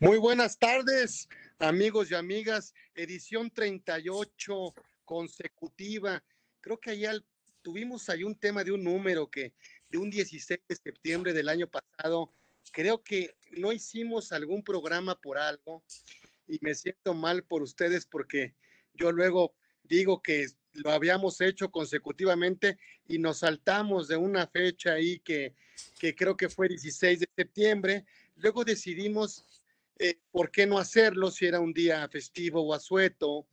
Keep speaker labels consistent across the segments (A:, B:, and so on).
A: Muy buenas tardes, amigos y amigas. Edición 38 consecutiva. Creo que allá tuvimos ahí un tema de un número que de un 16 de septiembre del año pasado, creo que no hicimos algún programa por algo y me siento mal por ustedes porque yo luego digo que lo habíamos hecho consecutivamente y nos saltamos de una fecha ahí que, que creo que fue 16 de septiembre. Luego decidimos eh, por qué no hacerlo si era un día festivo o asueto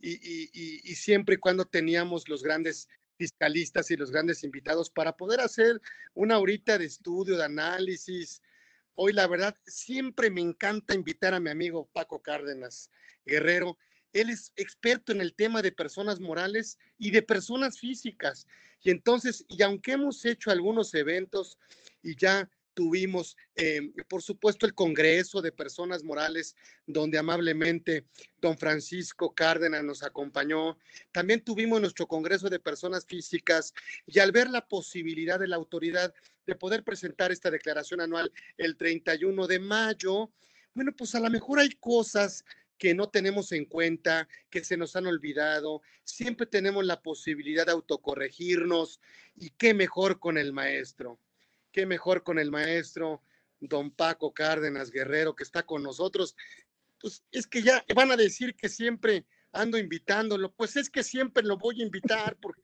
A: y, siempre y cuando teníamos los grandes fiscalistas y los grandes invitados para poder hacer una horita de estudio, de análisis. Hoy, la verdad, siempre me encanta invitar a mi amigo Paco Cárdenas Guerrero. Él es experto en el tema de personas morales y de personas físicas. Y entonces, y aunque hemos hecho algunos eventos y ya tuvimos, eh, por supuesto, el Congreso de Personas Morales, donde amablemente don Francisco Cárdenas nos acompañó. También tuvimos nuestro Congreso de Personas Físicas y al ver la posibilidad de la autoridad de poder presentar esta declaración anual el 31 de mayo, bueno, pues a lo mejor hay cosas que no tenemos en cuenta, que se nos han olvidado. Siempre tenemos la posibilidad de autocorregirnos y qué mejor con el maestro mejor con el maestro don Paco Cárdenas Guerrero que está con nosotros. Pues es que ya van a decir que siempre ando invitándolo, pues es que siempre lo voy a invitar porque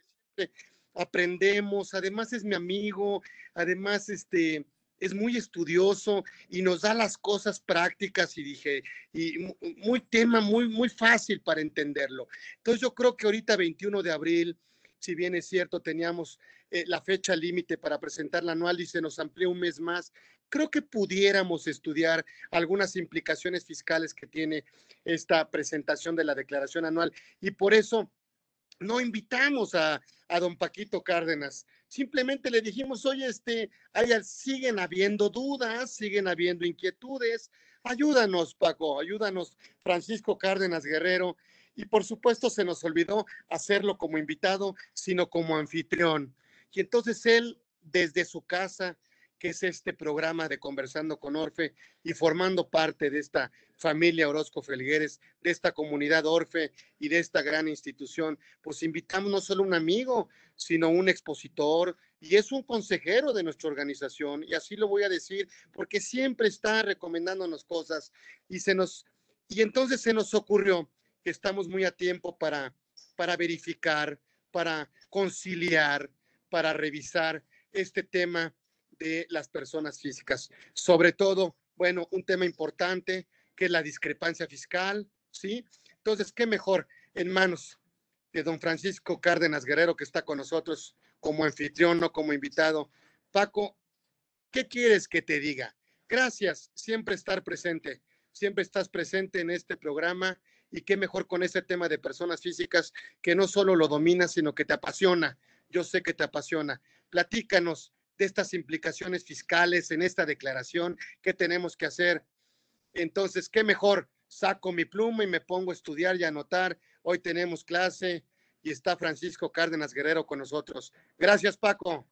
A: aprendemos, además es mi amigo, además este es muy estudioso y nos da las cosas prácticas y dije, y muy tema, muy, muy fácil para entenderlo. Entonces yo creo que ahorita 21 de abril, si bien es cierto, teníamos eh, la fecha límite para presentar la anual y se nos amplió un mes más, creo que pudiéramos estudiar algunas implicaciones fiscales que tiene esta presentación de la declaración anual. Y por eso no invitamos a, a don Paquito Cárdenas. Simplemente le dijimos, oye, este, siguen habiendo dudas, siguen habiendo inquietudes. Ayúdanos, Paco, ayúdanos, Francisco Cárdenas Guerrero y por supuesto se nos olvidó hacerlo como invitado, sino como anfitrión. Y entonces él, desde su casa, que es este programa de Conversando con Orfe y formando parte de esta familia Orozco Felgueres, de esta comunidad Orfe y de esta gran institución, pues invitamos no solo un amigo, sino un expositor y es un consejero de nuestra organización y así lo voy a decir porque siempre está recomendándonos cosas y se nos y entonces se nos ocurrió estamos muy a tiempo para, para verificar, para conciliar, para revisar este tema de las personas físicas. Sobre todo, bueno, un tema importante que es la discrepancia fiscal, ¿sí? Entonces, ¿qué mejor en manos de don Francisco Cárdenas Guerrero que está con nosotros como anfitrión o como invitado? Paco, ¿qué quieres que te diga? Gracias, siempre estar presente, siempre estás presente en este programa y qué mejor con ese tema de personas físicas que no solo lo domina, sino que te apasiona. Yo sé que te apasiona. Platícanos de estas implicaciones fiscales en esta declaración, qué tenemos que hacer. Entonces, qué mejor, saco mi pluma y me pongo a estudiar y a anotar. Hoy tenemos clase y está Francisco Cárdenas Guerrero con nosotros. Gracias, Paco.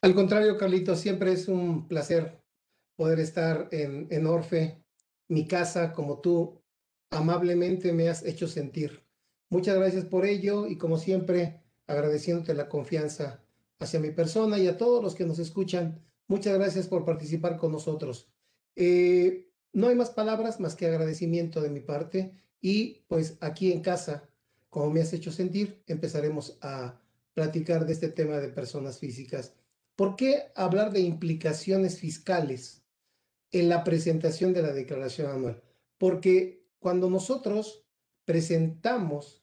B: Al contrario, Carlito, siempre es un placer poder estar en, en Orfe, mi casa, como tú amablemente me has hecho sentir. Muchas gracias por ello y como siempre agradeciéndote la confianza hacia mi persona y a todos los que nos escuchan. Muchas gracias por participar con nosotros. Eh, no hay más palabras más que agradecimiento de mi parte y pues aquí en casa, como me has hecho sentir, empezaremos a platicar de este tema de personas físicas. ¿Por qué hablar de implicaciones fiscales en la presentación de la declaración anual? Porque cuando nosotros presentamos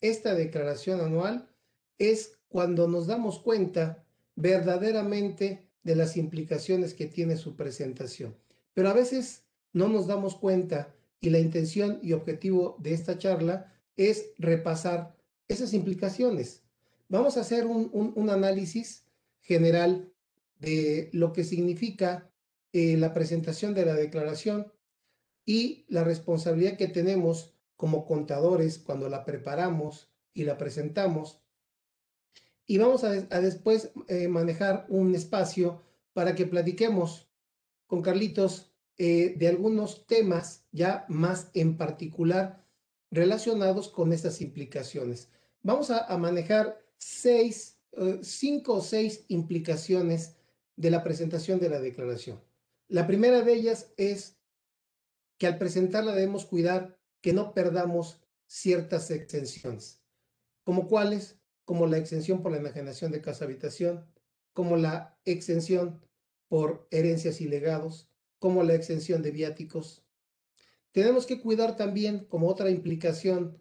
B: esta declaración anual es cuando nos damos cuenta verdaderamente de las implicaciones que tiene su presentación. Pero a veces no nos damos cuenta y la intención y objetivo de esta charla es repasar esas implicaciones. Vamos a hacer un, análisis general de lo que significa eh, la presentación de la declaración y la responsabilidad que tenemos como contadores cuando la preparamos y la presentamos. Y vamos a, después eh, manejar un espacio para que platiquemos con Carlitos eh, de algunos temas ya más en particular relacionados con estas implicaciones. Vamos a, manejar seis, eh, cinco o seis implicaciones de la presentación de la declaración. La primera de ellas es que al presentarla debemos cuidar que no perdamos ciertas exenciones, como cuáles, como la exención por la enajenación de casa habitación, como la exención por herencias y legados, como la exención de viáticos. Tenemos que cuidar también, como otra implicación,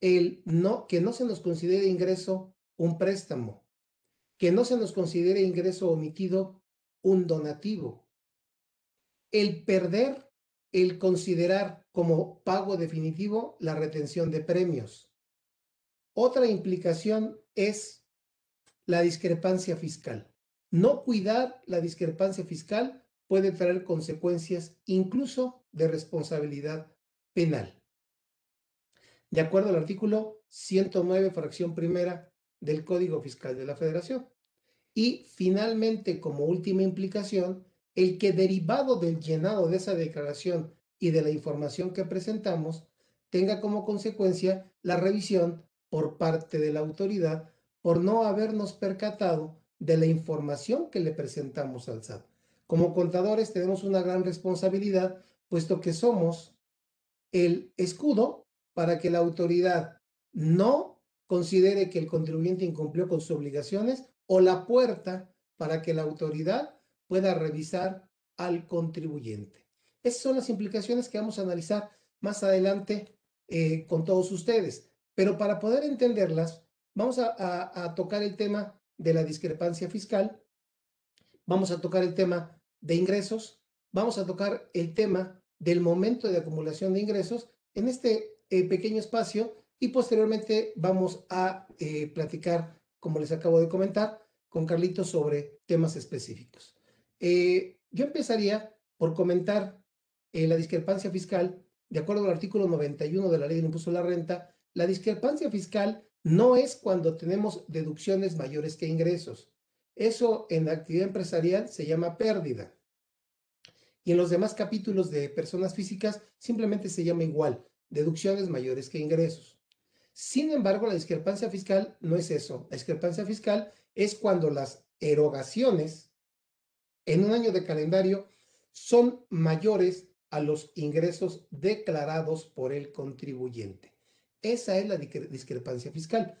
B: el no, que no se nos considere ingreso un préstamo, que no se nos considere ingreso omitido un donativo. El perder, el considerar como pago definitivo la retención de premios. Otra implicación es la discrepancia fiscal. No cuidar la discrepancia fiscal puede traer consecuencias incluso de responsabilidad penal. De acuerdo al artículo 109, fracción primera del Código Fiscal de la Federación. Y finalmente, como última implicación, el que derivado del llenado de esa declaración y de la información que presentamos, tenga como consecuencia la revisión por parte de la autoridad por no habernos percatado de la información que le presentamos al SAT. Como contadores tenemos una gran responsabilidad, puesto que somos el escudo para que la autoridad no considere que el contribuyente incumplió con sus obligaciones o la puerta para que la autoridad pueda revisar al contribuyente. Esas son las implicaciones que vamos a analizar más adelante eh, con todos ustedes. Pero para poder entenderlas, vamos a tocar el tema de la discrepancia fiscal, vamos a tocar el tema de ingresos, vamos a tocar el tema del momento de acumulación de ingresos en este eh, pequeño espacio y posteriormente vamos a eh, platicar, como les acabo de comentar, con Carlitos sobre temas específicos. Eh, yo empezaría por comentar la discrepancia fiscal. De acuerdo al artículo 91 de la Ley del Impuesto a la Renta, la discrepancia fiscal no es cuando tenemos deducciones mayores que ingresos. Eso en la actividad empresarial se llama pérdida. Y en los demás capítulos de personas físicas simplemente se llama igual, deducciones mayores que ingresos. Sin embargo, la discrepancia fiscal no es eso. La discrepancia fiscal es cuando las erogaciones en un año de calendario son mayores a los ingresos declarados por el contribuyente. Esa es la discrepancia fiscal.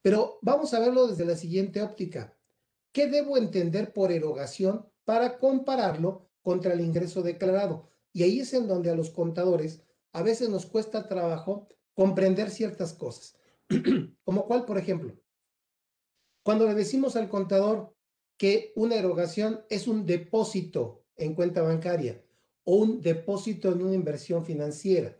B: Pero vamos a verlo desde la siguiente óptica. ¿Qué debo entender por erogación para compararlo contra el ingreso declarado? Y ahí es en donde a los contadores a veces nos cuesta trabajo comprender ciertas cosas. Como cuál, por ejemplo, cuando le decimos al contador que una erogación es un depósito en cuenta bancaria o un depósito en una inversión financiera,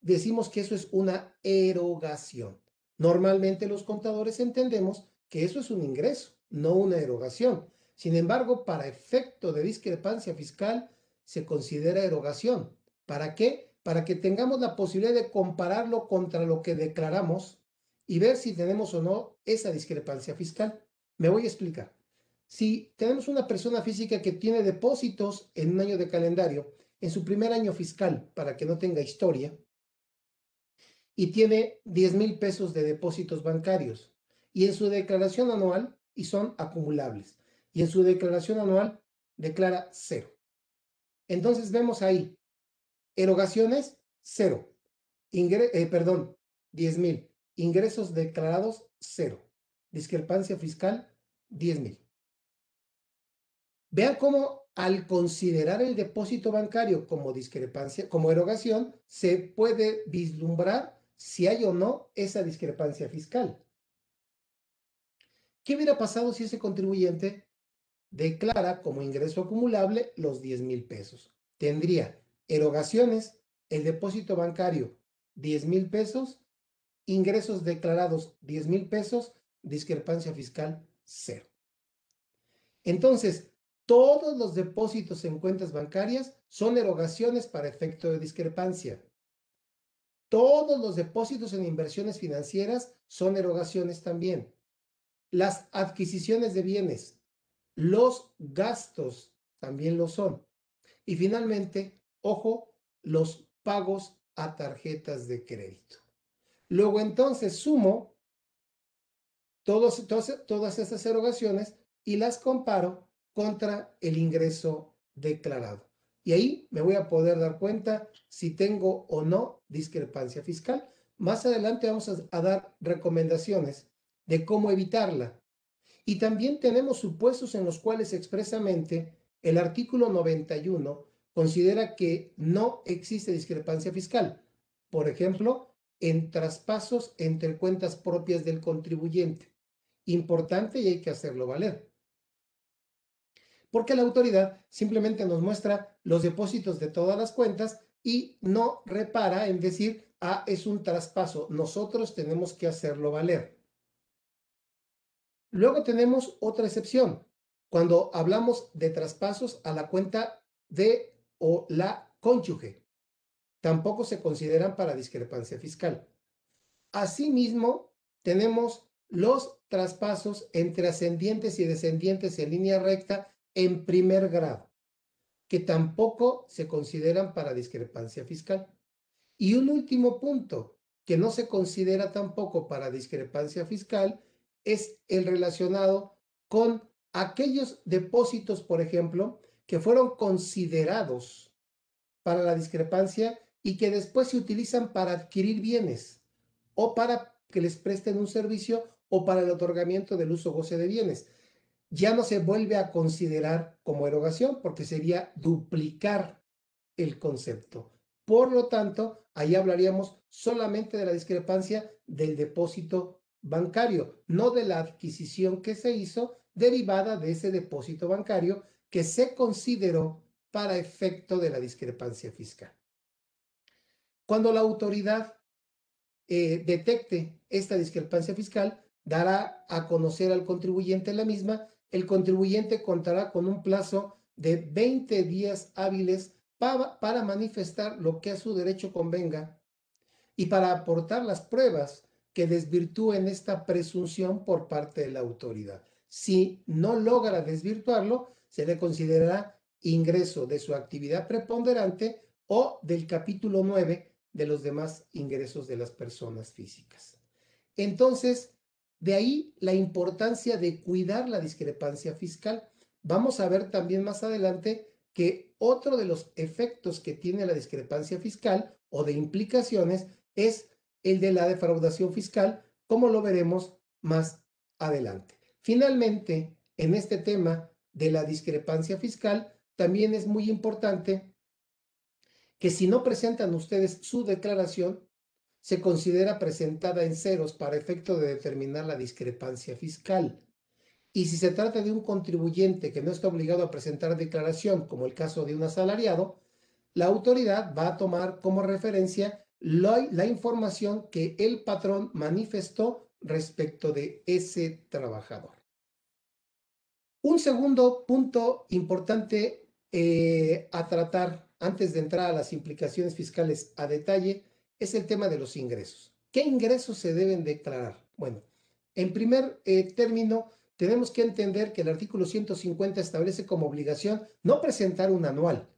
B: decimos que eso es una erogación. Normalmente los contadores entendemos que eso es un ingreso no una erogación. Sin embargo, para efecto de discrepancia fiscal, se considera erogación. ¿Para qué? Para que tengamos la posibilidad de compararlo contra lo que declaramos y ver si tenemos o no esa discrepancia fiscal. Me voy a explicar. Si tenemos una persona física que tiene depósitos en un año de calendario, en su primer año fiscal, para que no tenga historia, y tiene 10 mil pesos de depósitos bancarios, y en su declaración anual y son acumulables. Y en su declaración anual declara cero. Entonces vemos ahí, erogaciones, cero. Eh, perdón, 10 mil. Ingresos declarados, cero. Discrepancia fiscal, 10 mil. Vean cómo al considerar el depósito bancario como discrepancia, como erogación, se puede vislumbrar si hay o no esa discrepancia fiscal. ¿Qué hubiera pasado si ese contribuyente declara como ingreso acumulable los 10 mil pesos? Tendría erogaciones, el depósito bancario 10 mil pesos, ingresos declarados 10 mil pesos, discrepancia fiscal cero. Entonces, todos los depósitos en cuentas bancarias son erogaciones para efecto de discrepancia. Todos los depósitos en inversiones financieras son erogaciones también las adquisiciones de bienes, los gastos también lo son. Y finalmente, ojo, los pagos a tarjetas de crédito. Luego entonces sumo todos, todas estas erogaciones y las comparo contra el ingreso declarado. Y ahí me voy a poder dar cuenta si tengo o no discrepancia fiscal. Más adelante vamos a, dar recomendaciones de cómo evitarla. Y también tenemos supuestos en los cuales expresamente el artículo 91 considera que no existe discrepancia fiscal. Por ejemplo, en traspasos entre cuentas propias del contribuyente. Importante y hay que hacerlo valer. Porque la autoridad simplemente nos muestra los depósitos de todas las cuentas y no repara en decir, ah, es un traspaso. Nosotros tenemos que hacerlo valer. Luego tenemos otra excepción. Cuando hablamos de traspasos a la cuenta de o la cónyuge tampoco se consideran para discrepancia fiscal. Asimismo, tenemos los traspasos entre ascendientes y descendientes en línea recta en primer grado, que tampoco se consideran para discrepancia fiscal. Y un último punto que no se considera tampoco para discrepancia fiscal es el relacionado con aquellos depósitos, por ejemplo, que fueron considerados para la discrepancia y que después se utilizan para adquirir bienes o para que les presten un servicio o para el otorgamiento del uso goce de bienes. Ya no se vuelve a considerar como erogación porque sería duplicar el concepto. Por lo tanto, ahí hablaríamos solamente de la discrepancia del depósito bancario, no de la adquisición que se hizo derivada de ese depósito bancario que se consideró para efecto de la discrepancia fiscal. Cuando la autoridad eh, detecte esta discrepancia fiscal, dará a conocer al contribuyente la misma. El contribuyente contará con un plazo de 20 días hábiles para, manifestar lo que a su derecho convenga y para aportar las pruebas que desvirtúen esta presunción por parte de la autoridad. Si no logra desvirtuarlo, se le considerará ingreso de su actividad preponderante o del capítulo 9 de los demás ingresos de las personas físicas. Entonces, de ahí la importancia de cuidar la discrepancia fiscal. Vamos a ver también más adelante que otro de los efectos que tiene la discrepancia fiscal o de implicaciones es el de la defraudación fiscal, como lo veremos más adelante. Finalmente, en este tema de la discrepancia fiscal, también es muy importante que si no presentan ustedes su declaración, se considera presentada en ceros para efecto de determinar la discrepancia fiscal. Y si se trata de un contribuyente que no está obligado a presentar declaración, como el caso de un asalariado, la autoridad va a tomar como referencia la, la información que el patrón manifestó respecto de ese trabajador. Un segundo punto importante eh, a tratar antes de entrar a las implicaciones fiscales a detalle, es el tema de los ingresos. ¿Qué ingresos se deben declarar? Bueno, en primer eh, término, tenemos que entender que el artículo 150 establece como obligación no presentar un anual,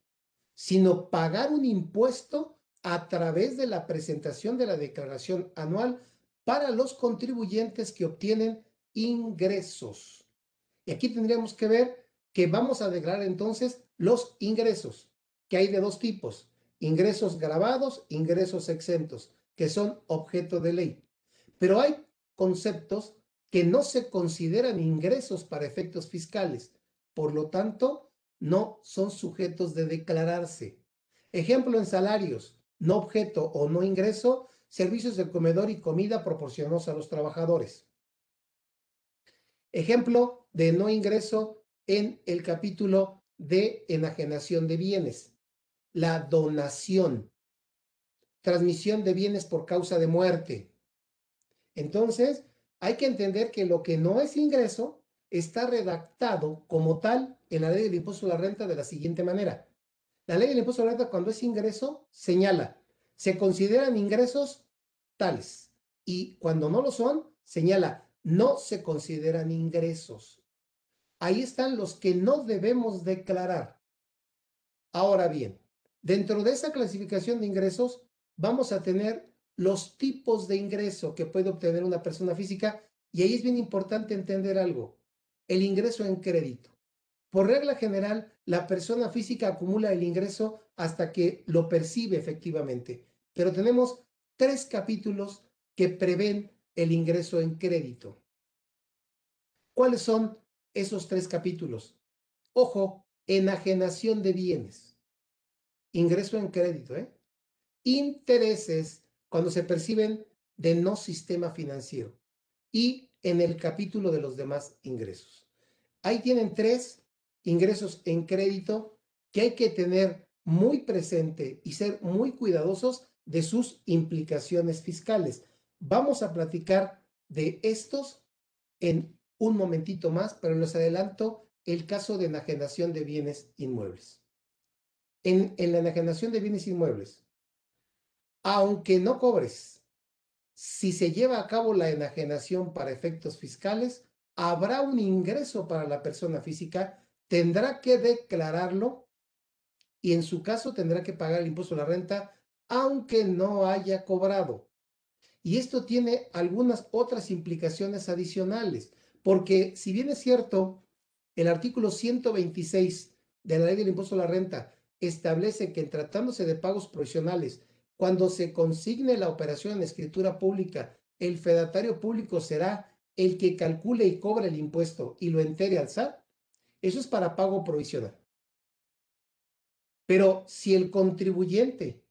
B: sino pagar un impuesto a través de la presentación de la declaración anual para los contribuyentes que obtienen ingresos. Y aquí tendríamos que ver que vamos a declarar entonces los ingresos que hay de dos tipos, ingresos grabados, ingresos exentos, que son objeto de ley. Pero hay conceptos que no se consideran ingresos para efectos fiscales, por lo tanto, no son sujetos de declararse. Ejemplo en salarios, no objeto o no ingreso, servicios de comedor y comida proporcionados a los trabajadores. Ejemplo de no ingreso en el capítulo de enajenación de bienes la donación, transmisión de bienes por causa de muerte. Entonces, hay que entender que lo que no es ingreso está redactado como tal en la ley del impuesto a la renta de la siguiente manera. La ley del impuesto a la renta cuando es ingreso señala, se consideran ingresos tales y cuando no lo son, señala, no se consideran ingresos. Ahí están los que no debemos declarar. Ahora bien, dentro de esa clasificación de ingresos, vamos a tener los tipos de ingreso que puede obtener una persona física y ahí es bien importante entender algo, el ingreso en crédito. Por regla general, la persona física acumula el ingreso hasta que lo percibe efectivamente, pero tenemos tres capítulos que prevén el ingreso en crédito. ¿Cuáles son esos tres capítulos? Ojo, enajenación de bienes, ingreso en crédito, ¿eh? intereses cuando se perciben de no sistema financiero y en el capítulo de los demás ingresos. Ahí tienen tres ingresos en crédito que hay que tener muy presente y ser muy cuidadosos de sus implicaciones fiscales. Vamos a platicar de estos en un momentito más, pero les adelanto el caso de enajenación de bienes inmuebles. En, la enajenación de bienes inmuebles, aunque no cobres, si se lleva a cabo la enajenación para efectos fiscales, habrá un ingreso para la persona física, tendrá que declararlo y en su caso tendrá que pagar el impuesto a la renta aunque no haya cobrado. Y esto tiene algunas otras implicaciones adicionales, porque si bien es cierto, el artículo 126 de la ley del impuesto a la renta establece que en tratándose de pagos provisionales, cuando se consigne la operación en escritura pública, el fedatario público será el que calcule y cobre el impuesto y lo entere al SAT, eso es para pago provisional. Pero si el contribuyente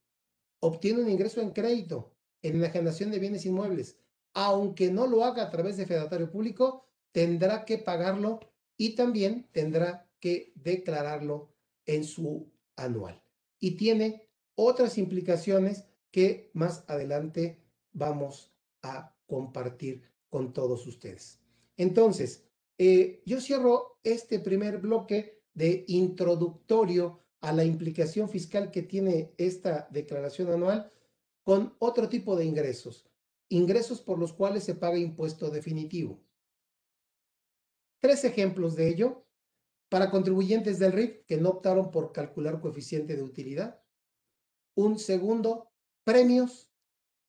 B: obtiene un ingreso en crédito en la generación de bienes inmuebles, aunque no lo haga a través de fedatario público, tendrá que pagarlo y también tendrá que declararlo en su anual. Y tiene otras implicaciones que más adelante vamos a compartir con todos ustedes. Entonces, eh, yo cierro este primer bloque de introductorio a la implicación fiscal que tiene esta declaración anual con otro tipo de ingresos, ingresos por los cuales se paga impuesto definitivo. Tres ejemplos de ello para contribuyentes del RIF que no optaron por calcular coeficiente de utilidad. Un segundo, premios,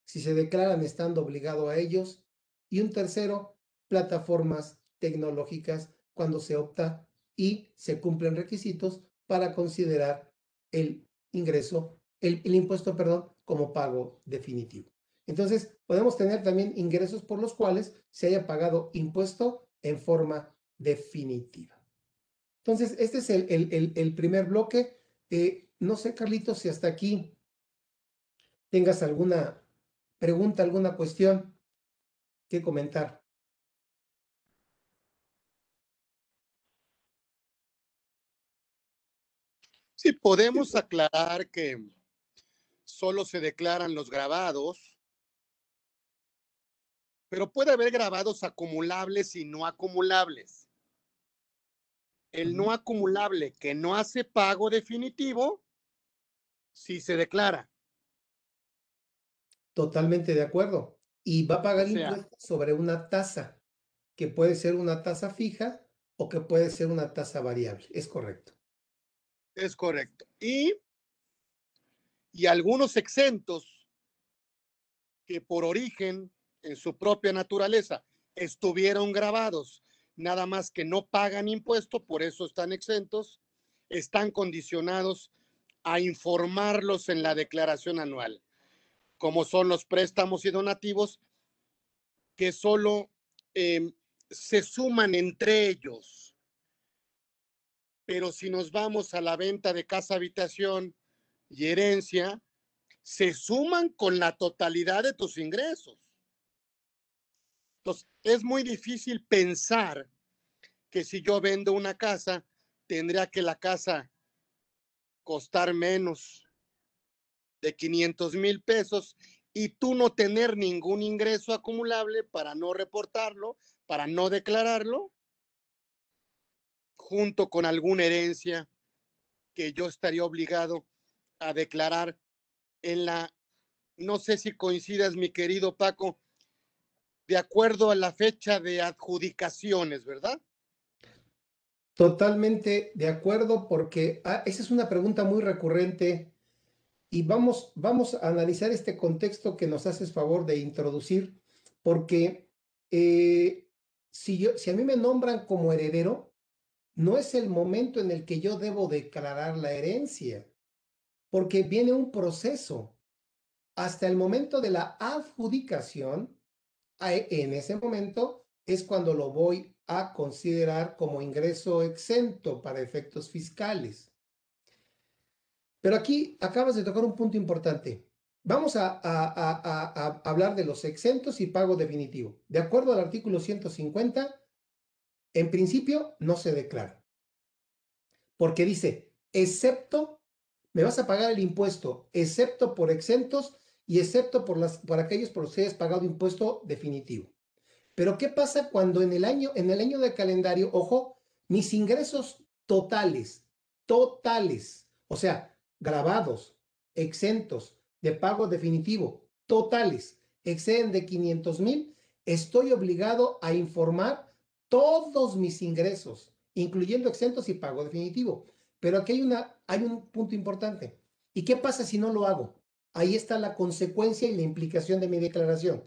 B: si se declaran estando obligado a ellos. Y un tercero, plataformas tecnológicas cuando se opta y se cumplen requisitos para considerar el ingreso, el, impuesto, perdón, como pago definitivo. Entonces, podemos tener también ingresos por los cuales se haya pagado impuesto en forma definitiva. Entonces, este es el, el, primer bloque. Eh, no sé, Carlitos, si hasta aquí tengas alguna pregunta, alguna cuestión que comentar.
A: Sí, podemos aclarar que solo se declaran los grabados, pero puede haber grabados acumulables y no acumulables. El no acumulable que no hace pago definitivo, sí se declara.
B: Totalmente de acuerdo. Y va a pagar impuestos sobre una tasa, que puede ser una tasa fija o que puede ser una tasa variable. Es correcto.
A: Es correcto. Y, y algunos exentos que por origen, en su propia naturaleza, estuvieron grabados, nada más que no pagan impuesto, por eso están exentos, están condicionados a informarlos en la declaración anual, como son los préstamos y donativos que solo em, se suman entre ellos pero si nos vamos a la venta de casa habitación y herencia, se suman con la totalidad de tus ingresos. Es muy difícil pensar que si yo vendo una casa, tendría que la casa costar menos de 500 mil pesos y tú no tener ningún ingreso acumulable para no reportarlo, para no declararlo, junto con alguna herencia que yo estaría obligado a declarar en la, no sé si coincidas, mi querido Paco, de acuerdo a la fecha de adjudicaciones, ¿verdad?
B: Totalmente de acuerdo porque ah, esa es una pregunta muy recurrente y vamos, vamos a analizar este contexto que nos haces favor de introducir porque eh, si, yo, si a mí me nombran como heredero, no es el momento en el que yo debo declarar la herencia, porque viene un proceso. Hasta el momento de la adjudicación, en ese momento es cuando lo voy a considerar como ingreso exento para efectos fiscales. Pero aquí acabas de tocar un punto importante. Vamos a, hablar de los exentos y pago definitivo. De acuerdo al artículo 150, en principio no se declara. Porque dice, excepto, me vas a pagar el impuesto, excepto por exentos y excepto por, las, por aquellos por los que hayas pagado impuesto definitivo. Pero ¿qué pasa cuando en el año, en el año de calendario, ojo, mis ingresos totales, totales, o sea, grabados, exentos, de pago definitivo, totales, exceden de 500 mil, estoy obligado a informar todos mis ingresos, incluyendo exentos y pago definitivo. Pero aquí hay, una, hay un punto importante. ¿Y qué pasa si no lo hago? Ahí está la consecuencia y la implicación de mi declaración.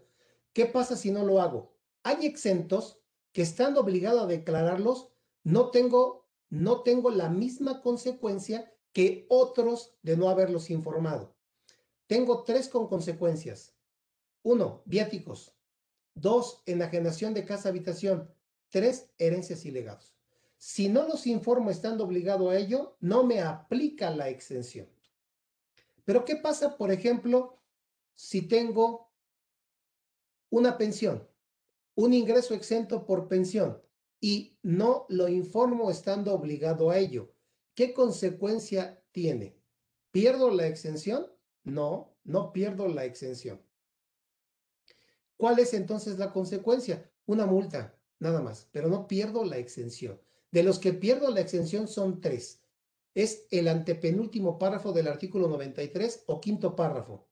B: ¿Qué pasa si no lo hago? Hay exentos que estando obligado a declararlos, no tengo, no tengo la misma consecuencia que otros de no haberlos informado. Tengo tres con consecuencias. Uno, viáticos. Dos, enajenación de casa habitación. Tres, herencias y legados. Si no los informo estando obligado a ello, no me aplica la exención. Pero ¿qué pasa, por ejemplo, si tengo una pensión? un ingreso exento por pensión y no lo informo estando obligado a ello, ¿qué consecuencia tiene? ¿Pierdo la exención? No, no pierdo la exención. ¿Cuál es entonces la consecuencia? Una multa, nada más, pero no pierdo la exención. De los que pierdo la exención son tres. Es el antepenúltimo párrafo del artículo 93 o quinto párrafo.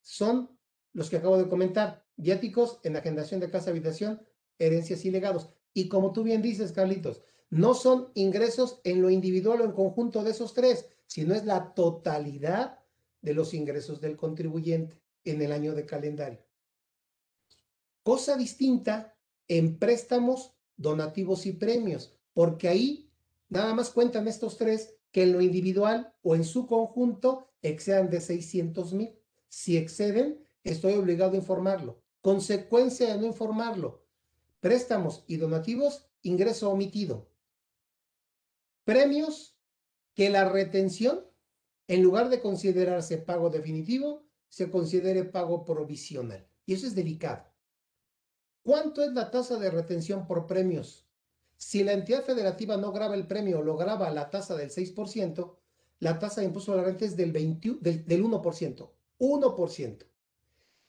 B: Son los que acabo de comentar viáticos en agendación de casa habitación, herencias y legados. Y como tú bien dices, Carlitos, no son ingresos en lo individual o en conjunto de esos tres, sino es la totalidad de los ingresos del contribuyente en el año de calendario. Cosa distinta en préstamos, donativos y premios, porque ahí nada más cuentan estos tres que en lo individual o en su conjunto excedan de 600 mil. Si exceden, estoy obligado a informarlo. Consecuencia de no informarlo. Préstamos y donativos, ingreso omitido. Premios, que la retención, en lugar de considerarse pago definitivo, se considere pago provisional. Y eso es delicado. ¿Cuánto es la tasa de retención por premios? Si la entidad federativa no graba el premio o lo graba a la tasa del 6%, la tasa de impuesto a la renta es del, 20, del, del 1%. 1%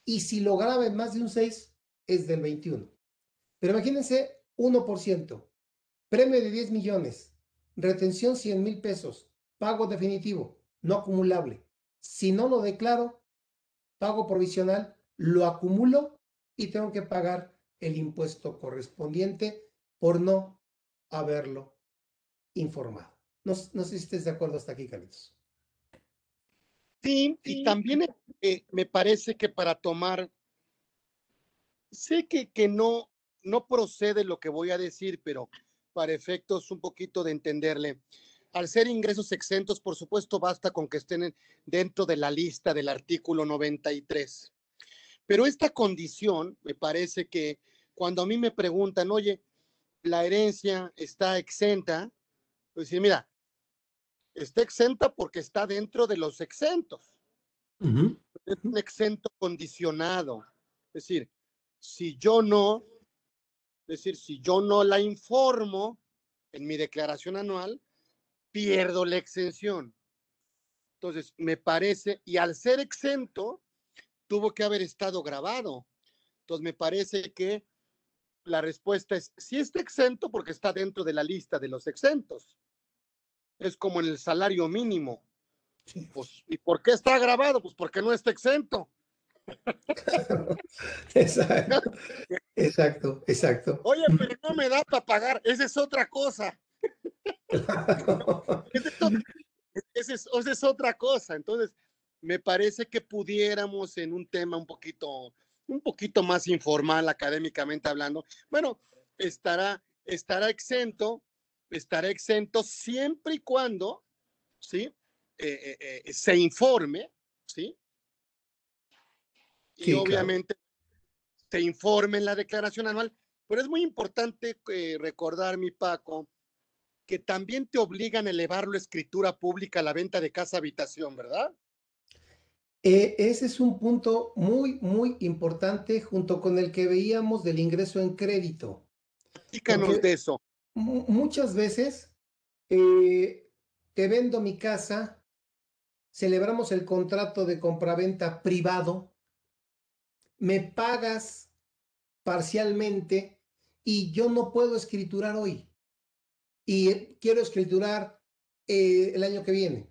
B: y si lo graba en más de un 6 es del 21. Pero imagínense 1%, premio de 10 millones, retención 100 mil pesos, pago definitivo, no acumulable. Si no lo declaro, pago provisional, lo acumulo y tengo que pagar el impuesto correspondiente por no haberlo informado. No, sé si estés de acuerdo hasta aquí, Carlitos.
A: Sí, y también eh, me parece que para tomar, sé que, que no, no procede lo que voy a decir, pero para efectos un poquito de entenderle. Al ser ingresos exentos, por supuesto, basta con que estén dentro de la lista del artículo 93. Pero esta condición, me parece que cuando a mí me preguntan, oye, la herencia está exenta, pues decir, mira, está exenta porque está dentro de los exentos. Es un exento condicionado. Es decir, si yo no, es decir, si yo no la informo en mi declaración anual, pierdo la exención. Entonces, me parece, y al ser exento, tuvo que haber estado grabado. Entonces, me parece que la respuesta es, sí está exento porque está dentro de la lista de los exentos es como en el salario mínimo. Pues, ¿Y por qué está grabado? Pues porque no está exento.
B: exacto, exacto, exacto.
A: Oye, pero no me da para pagar, esa es otra cosa. Esa es, es, otra cosa. Entonces, me parece que pudiéramos en un tema un poquito, un poquito más informal académicamente hablando, bueno, estará, estará exento, estará exento siempre y cuando, ¿sí? Eh, eh, eh, se informe, ¿sí? Y obviamente se informe en la declaración anual, pero es muy importante recordar, mi Paco, que también te obligan a elevar la escritura pública a la venta de casa habitación, ¿verdad?
B: Ese es un punto muy, muy importante junto con el que veíamos del ingreso en crédito.
A: Díganos de eso.
B: Muchas veces te vendo mi casa celebramos el contrato de compraventa privado, me pagas parcialmente y yo no puedo escriturar hoy. Y quiero escriturar eh, el año que viene.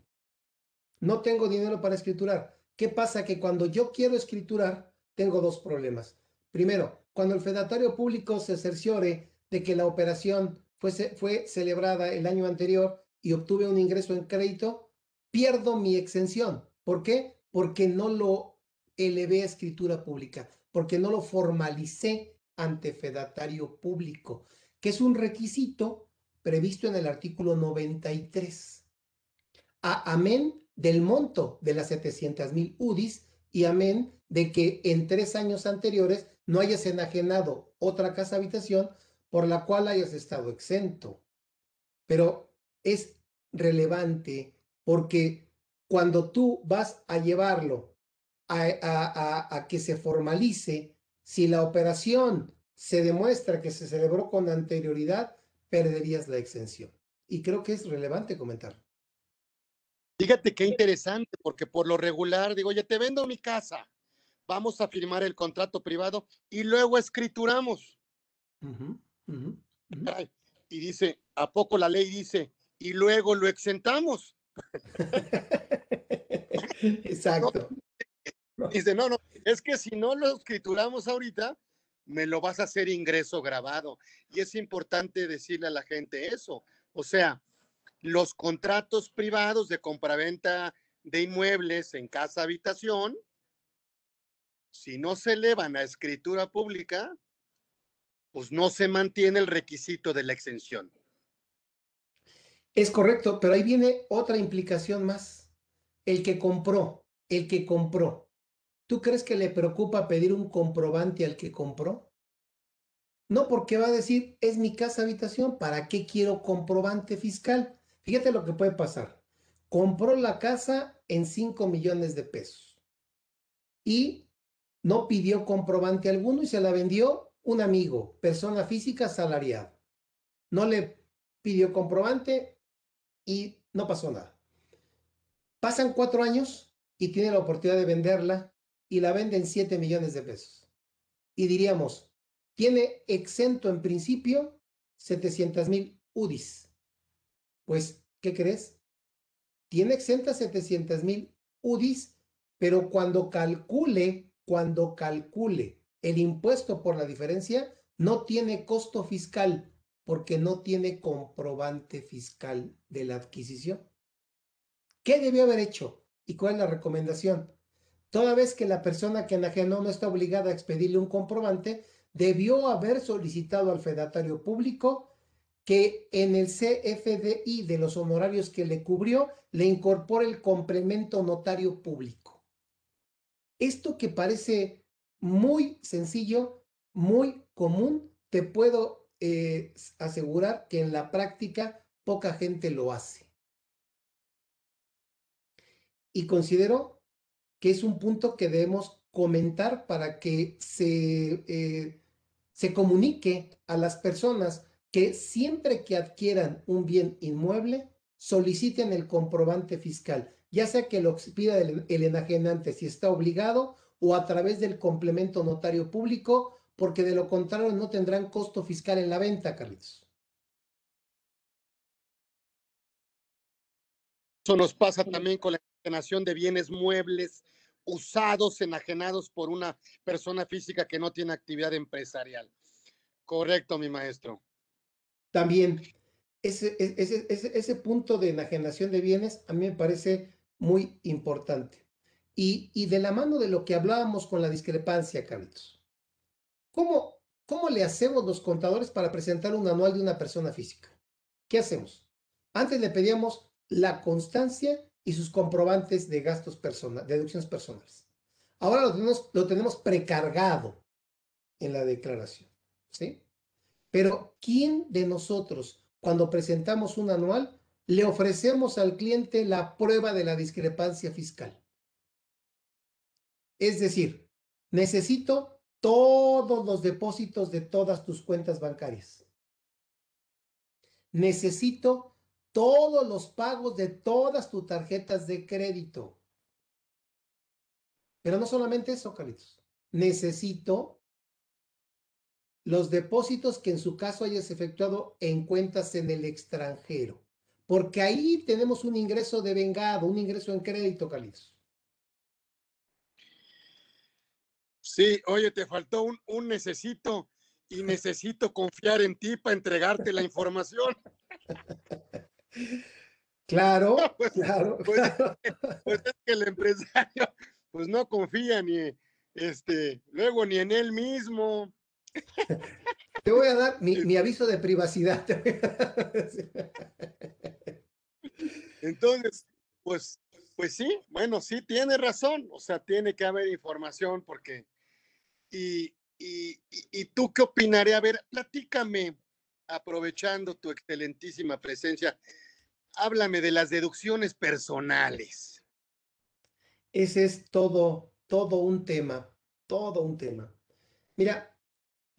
B: No tengo dinero para escriturar. ¿Qué pasa? Que cuando yo quiero escriturar, tengo dos problemas. Primero, cuando el fedatario público se cerciore de que la operación fue, fue celebrada el año anterior y obtuve un ingreso en crédito, pierdo mi exención. ¿Por qué? Porque no lo elevé a escritura pública, porque no lo formalicé ante fedatario público, que es un requisito previsto en el artículo 93. A, amén del monto de las 700 mil UDIs y amén de que en tres años anteriores no hayas enajenado otra casa habitación por la cual hayas estado exento. Pero es relevante porque cuando tú vas a llevarlo a, que se formalice, si la operación se demuestra que se celebró con anterioridad, perderías la exención. Y creo que es relevante comentar.
A: Fíjate qué interesante, porque por lo regular digo, ya te vendo mi casa, vamos a firmar el contrato privado y luego escrituramos. Y dice, ¿a poco la ley dice, y luego lo exentamos?
B: Exacto.
A: dice, no, no, es que si no lo escrituramos ahorita, me lo vas a hacer ingreso grabado. Y es importante decirle a la gente eso. O sea, los contratos privados de compraventa de inmuebles en casa habitación, si no se elevan a escritura pública, pues no se mantiene el requisito de la exención.
B: Es correcto, pero ahí viene otra implicación más. El que compró, el que compró. ¿Tú crees que le preocupa pedir un comprobante al que compró? No, porque va a decir, es mi casa habitación, ¿para qué quiero comprobante fiscal? Fíjate lo que puede pasar. Compró la casa en 5 millones de pesos y no pidió comprobante alguno y se la vendió un amigo, persona física salariada. No le pidió comprobante, y no pasó nada. Pasan cuatro años y tiene la oportunidad de venderla y la venden 7 millones de pesos. Y diríamos, tiene exento en principio 700 mil UDIs. Pues, ¿qué crees? Tiene exenta 700 mil UDIs, pero cuando calcule, cuando calcule el impuesto por la diferencia, no tiene costo fiscal porque no tiene comprobante fiscal de la adquisición. ¿Qué debió haber hecho? ¿Y cuál es la recomendación? Toda vez que la persona que enajenó no está obligada a expedirle un comprobante, debió haber solicitado al fedatario público que en el CFDI de los honorarios que le cubrió le incorpore el complemento notario público. Esto que parece muy sencillo, muy común, te puedo eh, asegurar que en la práctica poca gente lo hace. Y considero que es un punto que debemos comentar para que se, eh, se comunique a las personas que siempre que adquieran un bien inmueble, soliciten el comprobante fiscal, ya sea que lo pida el, el enajenante si está obligado o a través del complemento notario público porque de lo contrario no tendrán costo fiscal en la venta, Carlitos.
A: Eso nos pasa también con la enajenación de bienes muebles usados, enajenados por una persona física que no tiene actividad empresarial. Correcto, mi maestro.
B: También, ese, ese, ese, ese punto de enajenación de bienes a mí me parece muy importante. Y, y, de la mano de lo que hablábamos con la discrepancia, Carlitos, ¿cómo, ¿cómo le hacemos los contadores para presentar un anual de una persona física? ¿Qué hacemos? Antes le pedíamos la constancia y sus comprobantes de gastos personales, deducciones personales. Ahora lo tenemos, lo tenemos precargado en la declaración, ¿sí? Pero ¿quién de nosotros, cuando presentamos un anual, le ofrecemos al cliente la prueba de la discrepancia fiscal? Es decir, necesito todos los depósitos de todas tus cuentas bancarias. Necesito todos los pagos de todas tus tarjetas de crédito. Pero no solamente eso, Carlitos. Necesito los depósitos que en su caso hayas efectuado en cuentas en el extranjero. Porque ahí tenemos un ingreso de vengado, un ingreso en crédito, Carlitos.
A: Sí, oye, te faltó un, un necesito y necesito confiar en ti para entregarte la información.
B: Claro, pues, claro,
A: pues, pues, es que el empresario pues no confía ni este, luego ni en él mismo.
B: Te voy a dar mi, mi aviso de privacidad.
A: Entonces, pues, pues sí, bueno, sí tiene razón, o sea, tiene que haber información porque, y, y, y tú qué opinarías? A ver, platícame, aprovechando tu excelentísima presencia, háblame de las deducciones personales.
B: Ese es todo, todo un tema, todo un tema. Mira,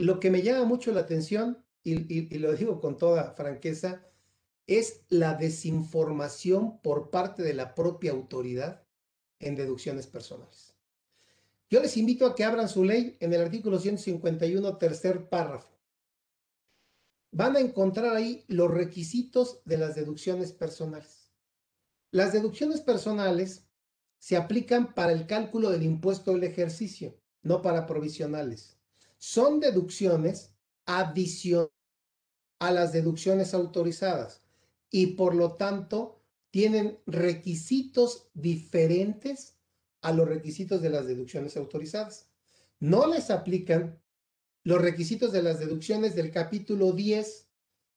B: lo que me llama mucho la atención, y, lo digo con toda franqueza, es la desinformación por parte de la propia autoridad en deducciones personales. Yo les invito a que abran su ley en el artículo 151, tercer párrafo van a encontrar ahí los requisitos de las deducciones personales. Las deducciones personales se aplican para el cálculo del impuesto del ejercicio, no para provisionales. Son deducciones adicionales a las deducciones autorizadas y por lo tanto tienen requisitos diferentes a los requisitos de las deducciones autorizadas. No les aplican los requisitos de las deducciones del capítulo 10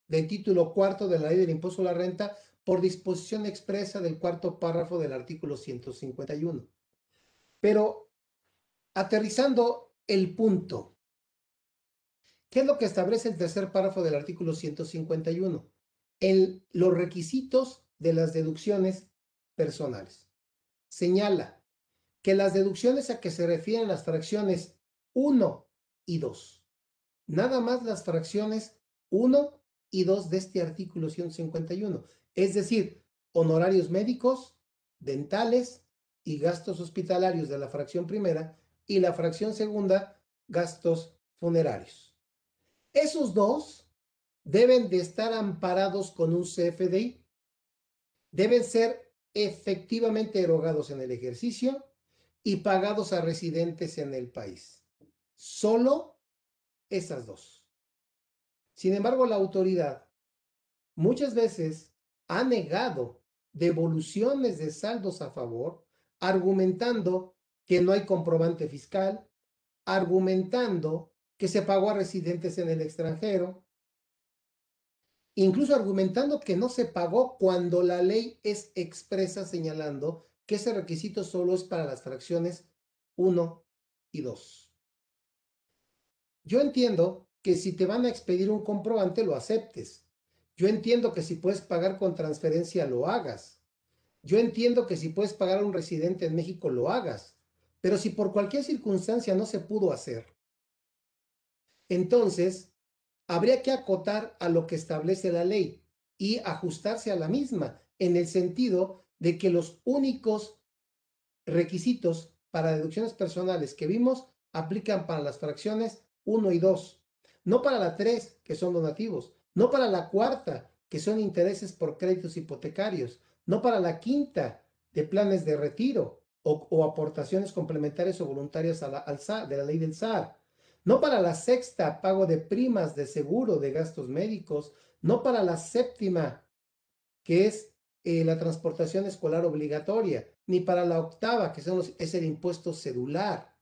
B: del título cuarto de la ley del impuesto a la renta por disposición expresa del cuarto párrafo del artículo 151. Pero aterrizando el punto, ¿qué es lo que establece el tercer párrafo del artículo 151? En los requisitos de las deducciones personales. Señala que las deducciones a que se refieren las fracciones 1 y 2. Nada más las fracciones 1 y 2 de este artículo 151. Es decir, honorarios médicos, dentales y gastos hospitalarios de la fracción primera y la fracción segunda, gastos funerarios. Esos dos deben de estar amparados con un CFDI. Deben ser efectivamente erogados en el ejercicio y pagados a residentes en el país solo esas dos. Sin embargo, la autoridad muchas veces ha negado devoluciones de saldos a favor, argumentando que no hay comprobante fiscal, argumentando que se pagó a residentes en el extranjero, incluso argumentando que no se pagó cuando la ley es expresa señalando que ese requisito solo es para las fracciones 1 y 2. Yo entiendo que si te van a expedir un comprobante, lo aceptes. Yo entiendo que si puedes pagar con transferencia, lo hagas. Yo entiendo que si puedes pagar a un residente en México, lo hagas. Pero si por cualquier circunstancia no se pudo hacer, entonces habría que acotar a lo que establece la ley y ajustarse a la misma, en el sentido de que los únicos requisitos para deducciones personales que vimos aplican para las fracciones 1 y 2, no para la 3, que son donativos, no para la cuarta, que son intereses por créditos hipotecarios, no para la quinta, de planes de retiro o, aportaciones complementarias o voluntarias a la, de la ley del SAR, no para la sexta, pago de primas de seguro de gastos médicos, no para la séptima, que es eh, la transportación escolar obligatoria, ni para la octava, que es el impuesto cedular.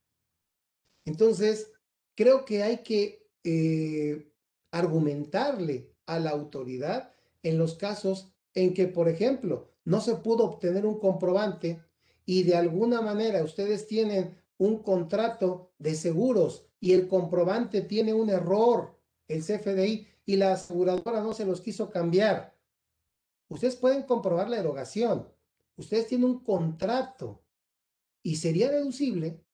B: Entonces, creo que hay que eh, argumentarle a la autoridad en los casos en que, por ejemplo, no se pudo obtener un comprobante y de alguna manera ustedes tienen un contrato de seguros y el comprobante tiene un error, el CFDI, y la aseguradora no se los quiso cambiar. Ustedes pueden comprobar la erogación. Ustedes tienen un contrato y sería deducible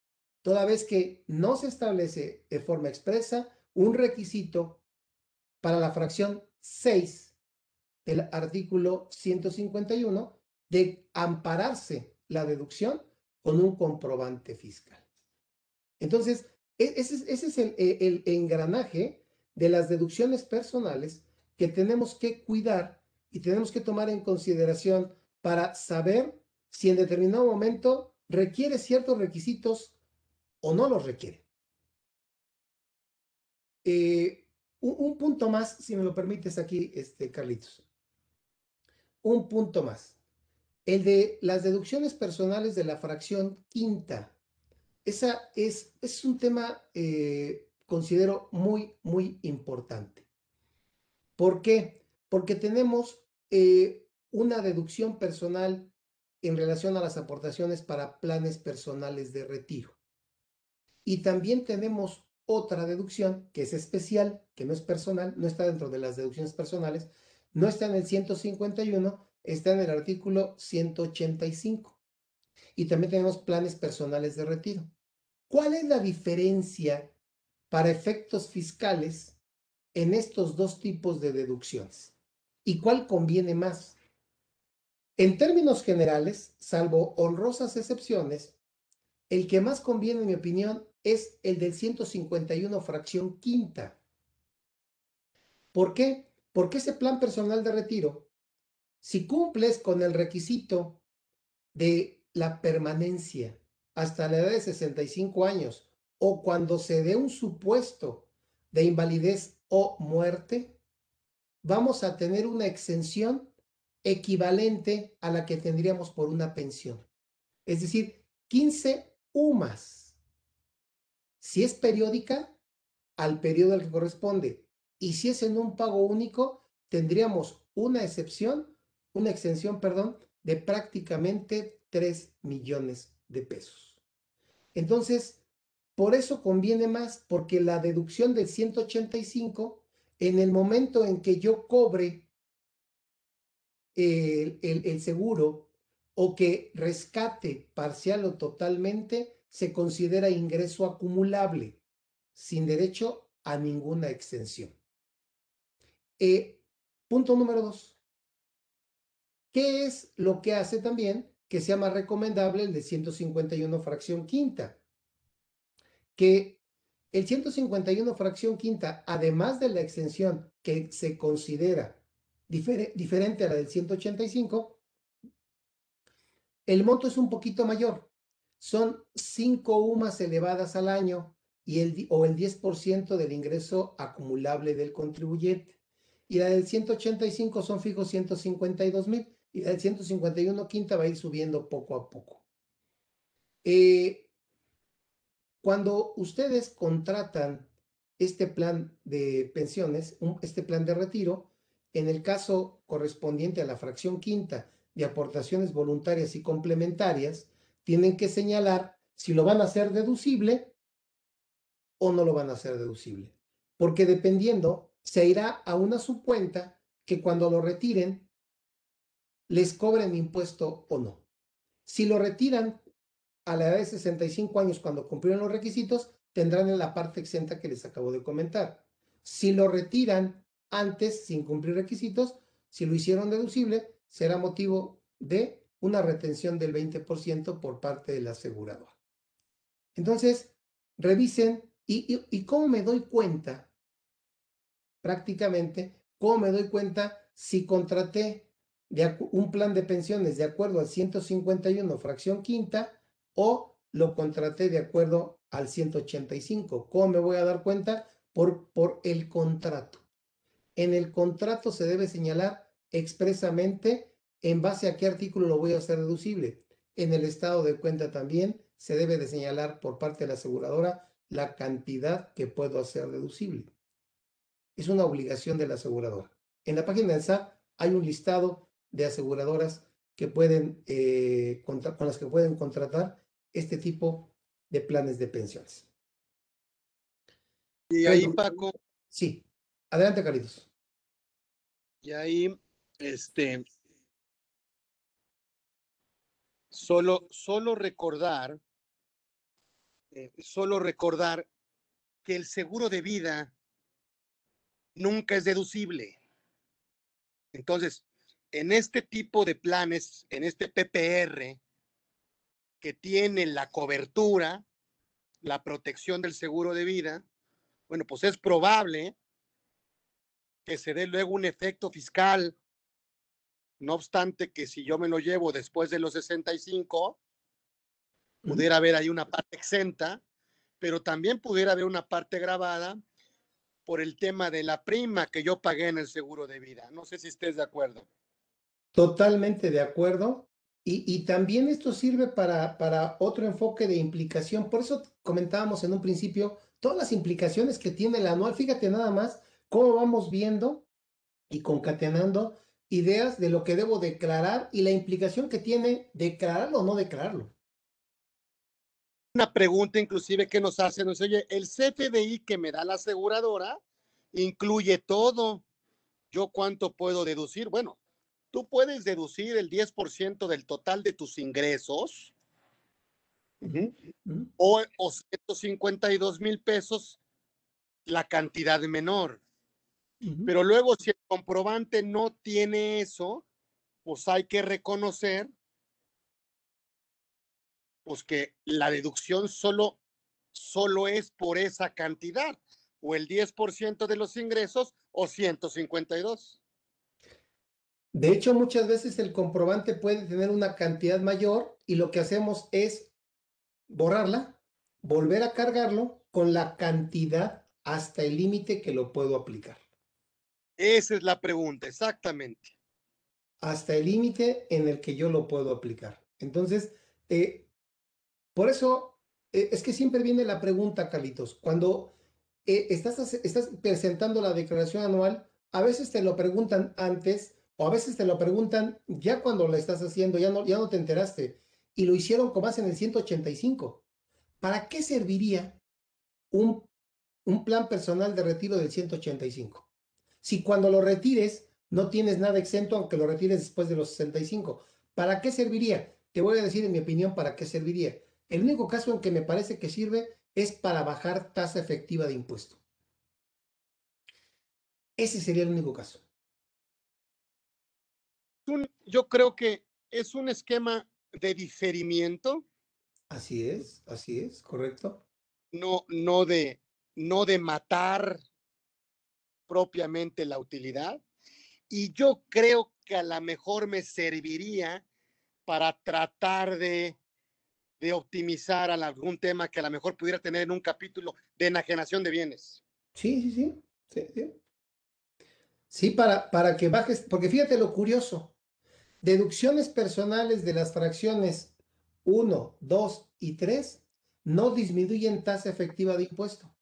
B: toda vez que no se establece de forma expresa un requisito para la fracción 6 del artículo 151 de ampararse la deducción con un comprobante fiscal. Entonces, e-, ese, es el, e-, el engranaje de las deducciones personales que tenemos que cuidar y tenemos que tomar en consideración para saber si en determinado momento requiere ciertos requisitos o no los requiere. Eh, un, punto más, si me lo permites aquí, este, Carlitos. Un punto más. El de las deducciones personales de la fracción quinta. Esa es, es un tema, eh, considero, muy, muy importante. ¿Por qué? Porque tenemos eh, una deducción personal en relación a las aportaciones para planes personales de retiro. Y también tenemos otra deducción que es especial, que no es personal, no está dentro de las deducciones personales, no está en el 151, está en el artículo 185. Y también tenemos planes personales de retiro. ¿Cuál es la diferencia para efectos fiscales en estos dos tipos de deducciones? ¿Y cuál conviene más? En términos generales, salvo honrosas excepciones, el que más conviene, en mi opinión, es el del 151 fracción quinta. ¿Por qué? Porque ese plan personal de retiro, si cumples con el requisito de la permanencia hasta la edad de 65 años o cuando se dé un supuesto de invalidez o muerte, vamos a tener una exención equivalente a la que tendríamos por una pensión. Es decir, 15 UMAS si es periódica, al periodo al que corresponde. Y si es en un pago único, tendríamos una excepción, una extensión, perdón, de prácticamente 3 millones de pesos. Entonces, por eso conviene más, porque la deducción del 185, en el momento en que yo cobre el, el seguro o que rescate parcial o totalmente, se considera ingreso acumulable, sin derecho a ninguna extensión. Eh, punto número dos. ¿Qué es lo que hace también que sea más recomendable el de 151 fracción quinta? Que el 151 fracción quinta, además de la extensión que se considera diferente a la del 185, el monto es un poquito mayor son cinco UMAS elevadas al año y el, o el 10% del ingreso acumulable del contribuyente. Y la del 185 son fijos 152 mil del 151 quinta va a ir subiendo poco a poco. Eh, cuando ustedes contratan este plan de pensiones, este plan de retiro, en el caso correspondiente a la fracción quinta de aportaciones voluntarias y complementarias, tienen que señalar si lo van a hacer deducible o no lo van a hacer deducible. Porque dependiendo, se irá a una subcuenta que cuando lo retiren les cobren impuesto o no. Si lo retiran a la edad de 65 años cuando cumplieron los requisitos, tendrán en la parte exenta que les acabo de comentar. Si lo retiran antes sin cumplir requisitos, si lo hicieron deducible, será motivo de una retención del 20% por parte del asegurador. Entonces, revisen y, cómo me doy cuenta, prácticamente, cómo me doy cuenta si contraté de un plan de pensiones de acuerdo al 151 fracción quinta o lo contraté de acuerdo al 185. ¿Cómo me voy a dar cuenta? Por, por el contrato. en el contrato se debe señalar expresamente en base a qué artículo lo voy a hacer deducible. En el estado de cuenta también se debe de señalar por parte de la aseguradora la cantidad que puedo hacer deducible. Es una obligación de la aseguradora. En la página del SAT hay un listado de aseguradoras que pueden, eh, con las que pueden contratar este tipo de planes de pensiones.
A: Y ahí, Paco.
B: Sí, adelante, Caritos.
A: Y ahí, este, solo, solo recordar, eh, solo recordar que el seguro de vida nunca es deducible. Entonces, en este tipo de planes, en este PPR, que tiene la cobertura, la protección del seguro de vida, bueno, pues es probable que se dé luego un efecto fiscal. No obstante que si yo me lo llevo después de los 65, pudiera haber ahí una parte exenta, pero también pudiera haber una parte grabada por el tema de la prima que yo pagué en el seguro de vida. No sé si estés de acuerdo.
B: Totalmente de acuerdo. Y, también esto sirve para, para otro enfoque de implicación. Por eso comentábamos en un principio todas las implicaciones que tiene el anual. Fíjate nada más cómo vamos viendo y concatenando ideas de lo que debo declarar y la implicación que tiene declararlo o no declararlo.
A: Una pregunta inclusive que nos hacen, nos oye, el CFDI que me da la aseguradora incluye todo. ¿Yo cuánto puedo deducir? Bueno, tú puedes deducir el 10% del total de tus ingresos o, o 152 mil pesos la cantidad menor. Pero luego si el comprobante no tiene eso, pues hay que reconocer pues que la deducción solo, solo es por esa cantidad, o el 10% de los ingresos o 152.
B: De hecho, muchas veces el comprobante puede tener una cantidad mayor y lo que hacemos es borrarla, volver a cargarlo con la cantidad hasta el límite que lo puedo aplicar.
A: Esa es la pregunta, exactamente.
B: Hasta el límite en el que yo lo puedo aplicar. Entonces, eh, por eso eh, es que siempre viene la pregunta, Carlitos. Cuando eh, estás, estás presentando la declaración anual, a veces te lo preguntan antes o a veces te lo preguntan ya cuando lo estás haciendo, ya no, ya no te enteraste. Y lo hicieron con base en el 185. ¿Para qué serviría un, un plan personal de retiro del 185? Si cuando lo retires no tienes nada exento, aunque lo retires después de los 65. ¿Para qué serviría? Te voy a decir en mi opinión para qué serviría. El único caso en que me parece que sirve es para bajar tasa efectiva de impuesto. Ese sería el único caso
A: yo creo que es un esquema de diferimiento.
B: Así es, así es, correcto.
A: No, no de, no de matar propiamente la utilidad. Y yo creo que a lo mejor me serviría para tratar de, de optimizar algún tema que a lo mejor pudiera tener en un capítulo de enajenación de bienes.
B: Sí, sí, sí. Sí, sí. sí para, para que bajes, porque fíjate lo curioso. Deducciones personales de las fracciones 1, 2 y 3 no disminuyen tasa efectiva de impuesto,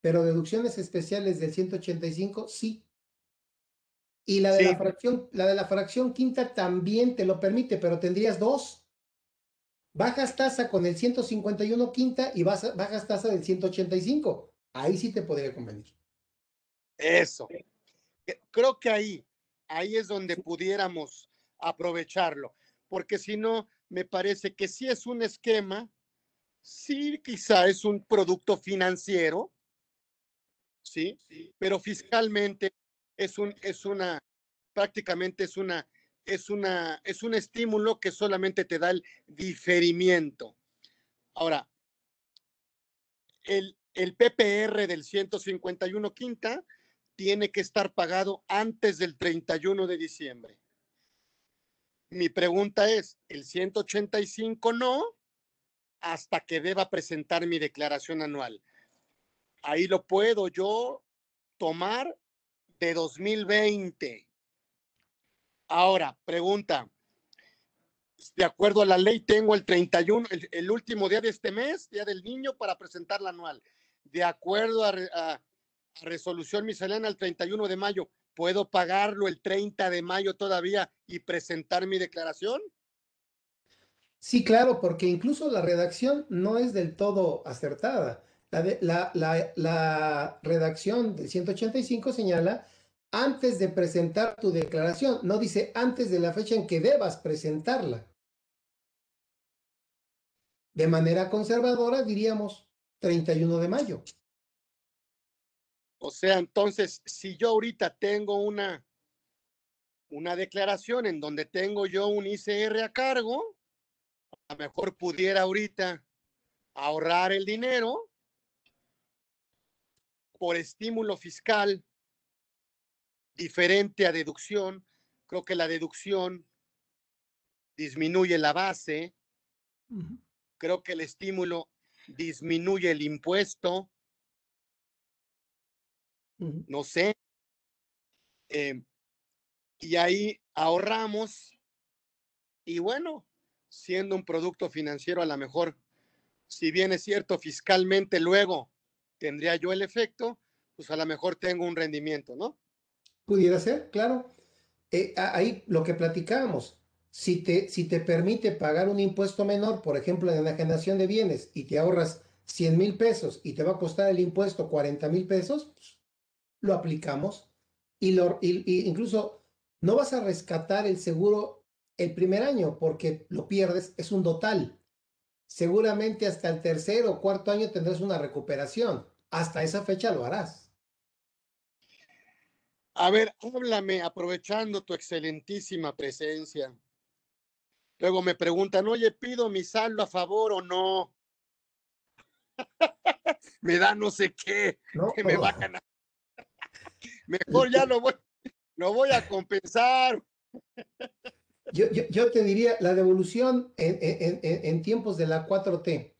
B: pero deducciones especiales del 185 sí. Y la de, la, fracción, la de la fracción quinta también te lo permite, pero tendrías dos. Bajas tasa con el 151 quinta y bajas tasa del 185. Ahí sí te podría convenir.
A: Eso. Creo que ahí, ahí es donde pudiéramos aprovecharlo, porque si no, me parece que sí es un esquema, sí quizá es un producto financiero, sí, pero fiscalmente es un, es una, prácticamente es una, es una, es un estímulo que solamente te da el diferimiento. Ahora, el, el PPR del 151 quinta tiene que estar pagado antes del 31 de diciembre. Mi pregunta es, ¿el 185 no? Hasta que deba presentar mi declaración anual. Ahí lo puedo yo tomar de 2020. Ahora, pregunta. De acuerdo a la ley, tengo el 31, el, último día de este mes, Día del Niño, para presentar la anual. De acuerdo a, a resolución miscelánea, el 31 de mayo, ¿puedo pagarlo el 30 de mayo todavía y presentar mi declaración?
B: Sí, claro, porque incluso la redacción no es del todo acertada. La, redacción del 185 señala antes de presentar tu declaración, no dice antes de la fecha en que debas presentarla. De manera conservadora diríamos 31 de mayo.
A: O sea, entonces, si yo ahorita tengo una, una declaración en donde tengo yo un ICR a cargo, a lo mejor pudiera ahorita ahorrar el dinero por estímulo fiscal diferente a deducción. Creo que la deducción disminuye la base. Creo que el estímulo disminuye el impuesto. No sé. Eh, y ahí ahorramos. Y bueno, siendo un producto financiero a lo mejor, si bien es cierto fiscalmente luego tendría yo el efecto, pues a lo mejor tengo un rendimiento, ¿no?
B: Pudiera ser, claro. Eh, ahí lo que platicábamos, si te, si te permite pagar un impuesto menor, por ejemplo, en la generación de bienes, y te ahorras 100 mil pesos y te va a costar el impuesto 40 mil pesos, pues, lo aplicamos y, lo, y incluso no vas a rescatar el seguro el primer año porque lo pierdes, es un total. Seguramente hasta el tercer o cuarto año tendrás una recuperación. Hasta esa fecha lo harás.
A: A ver, háblame aprovechando tu excelentísima presencia. Luego me preguntan, oye, ¿pido mi saldo a favor o no? me da no sé qué, que me va a ganar. Mejor ya lo voy, lo voy a compensar.
B: Yo, te diría, la devolución en, tiempos de la 4T,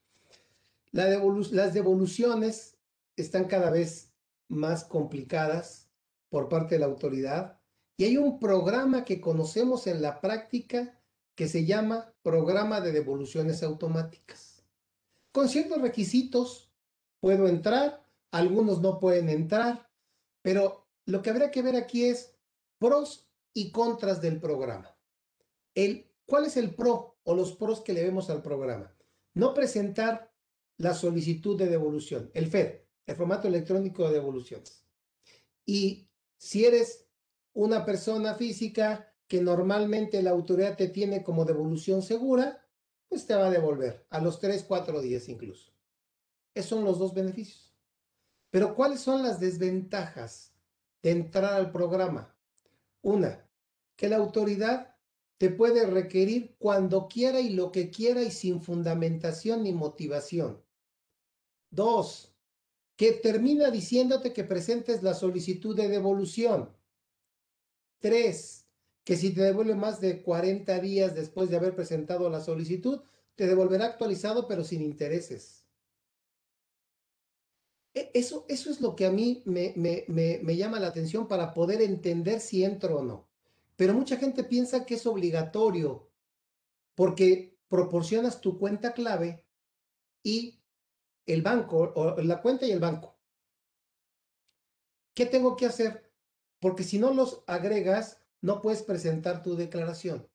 B: las devoluciones están cada vez más complicadas por parte de la autoridad y hay un programa que conocemos en la práctica que se llama Programa de Devoluciones Automáticas. Con ciertos requisitos puedo entrar, algunos no pueden entrar, pero lo que habría que ver aquí es pros y contras del programa. ¿Cuál es el pro o los pros que le vemos al programa? No presentar la solicitud de devolución, el FED, el formato electrónico de devoluciones. Y si eres una persona física que normalmente la autoridad te tiene como devolución segura, pues te va a devolver a los 3, 4 días incluso. Esos son los dos beneficios. Pero ¿cuáles son las desventajas de entrar al programa? Una, que la autoridad te puede requerir cuando quiera y lo que quiera y sin fundamentación ni motivación. Dos, que termina diciéndote que presentes la solicitud de devolución. Tres, que si te devuelve más de 40 días después de haber presentado la solicitud, te devolverá actualizado pero sin intereses. E, eso, eso es lo que a mí me, me, me llama la atención para poder entender si entro o no. Pero mucha gente piensa que es obligatorio porque proporcionas tu cuenta clave y el banco, o la cuenta y el banco. ¿Qué tengo que hacer? Porque si no los agregas, no puedes presentar tu declaración.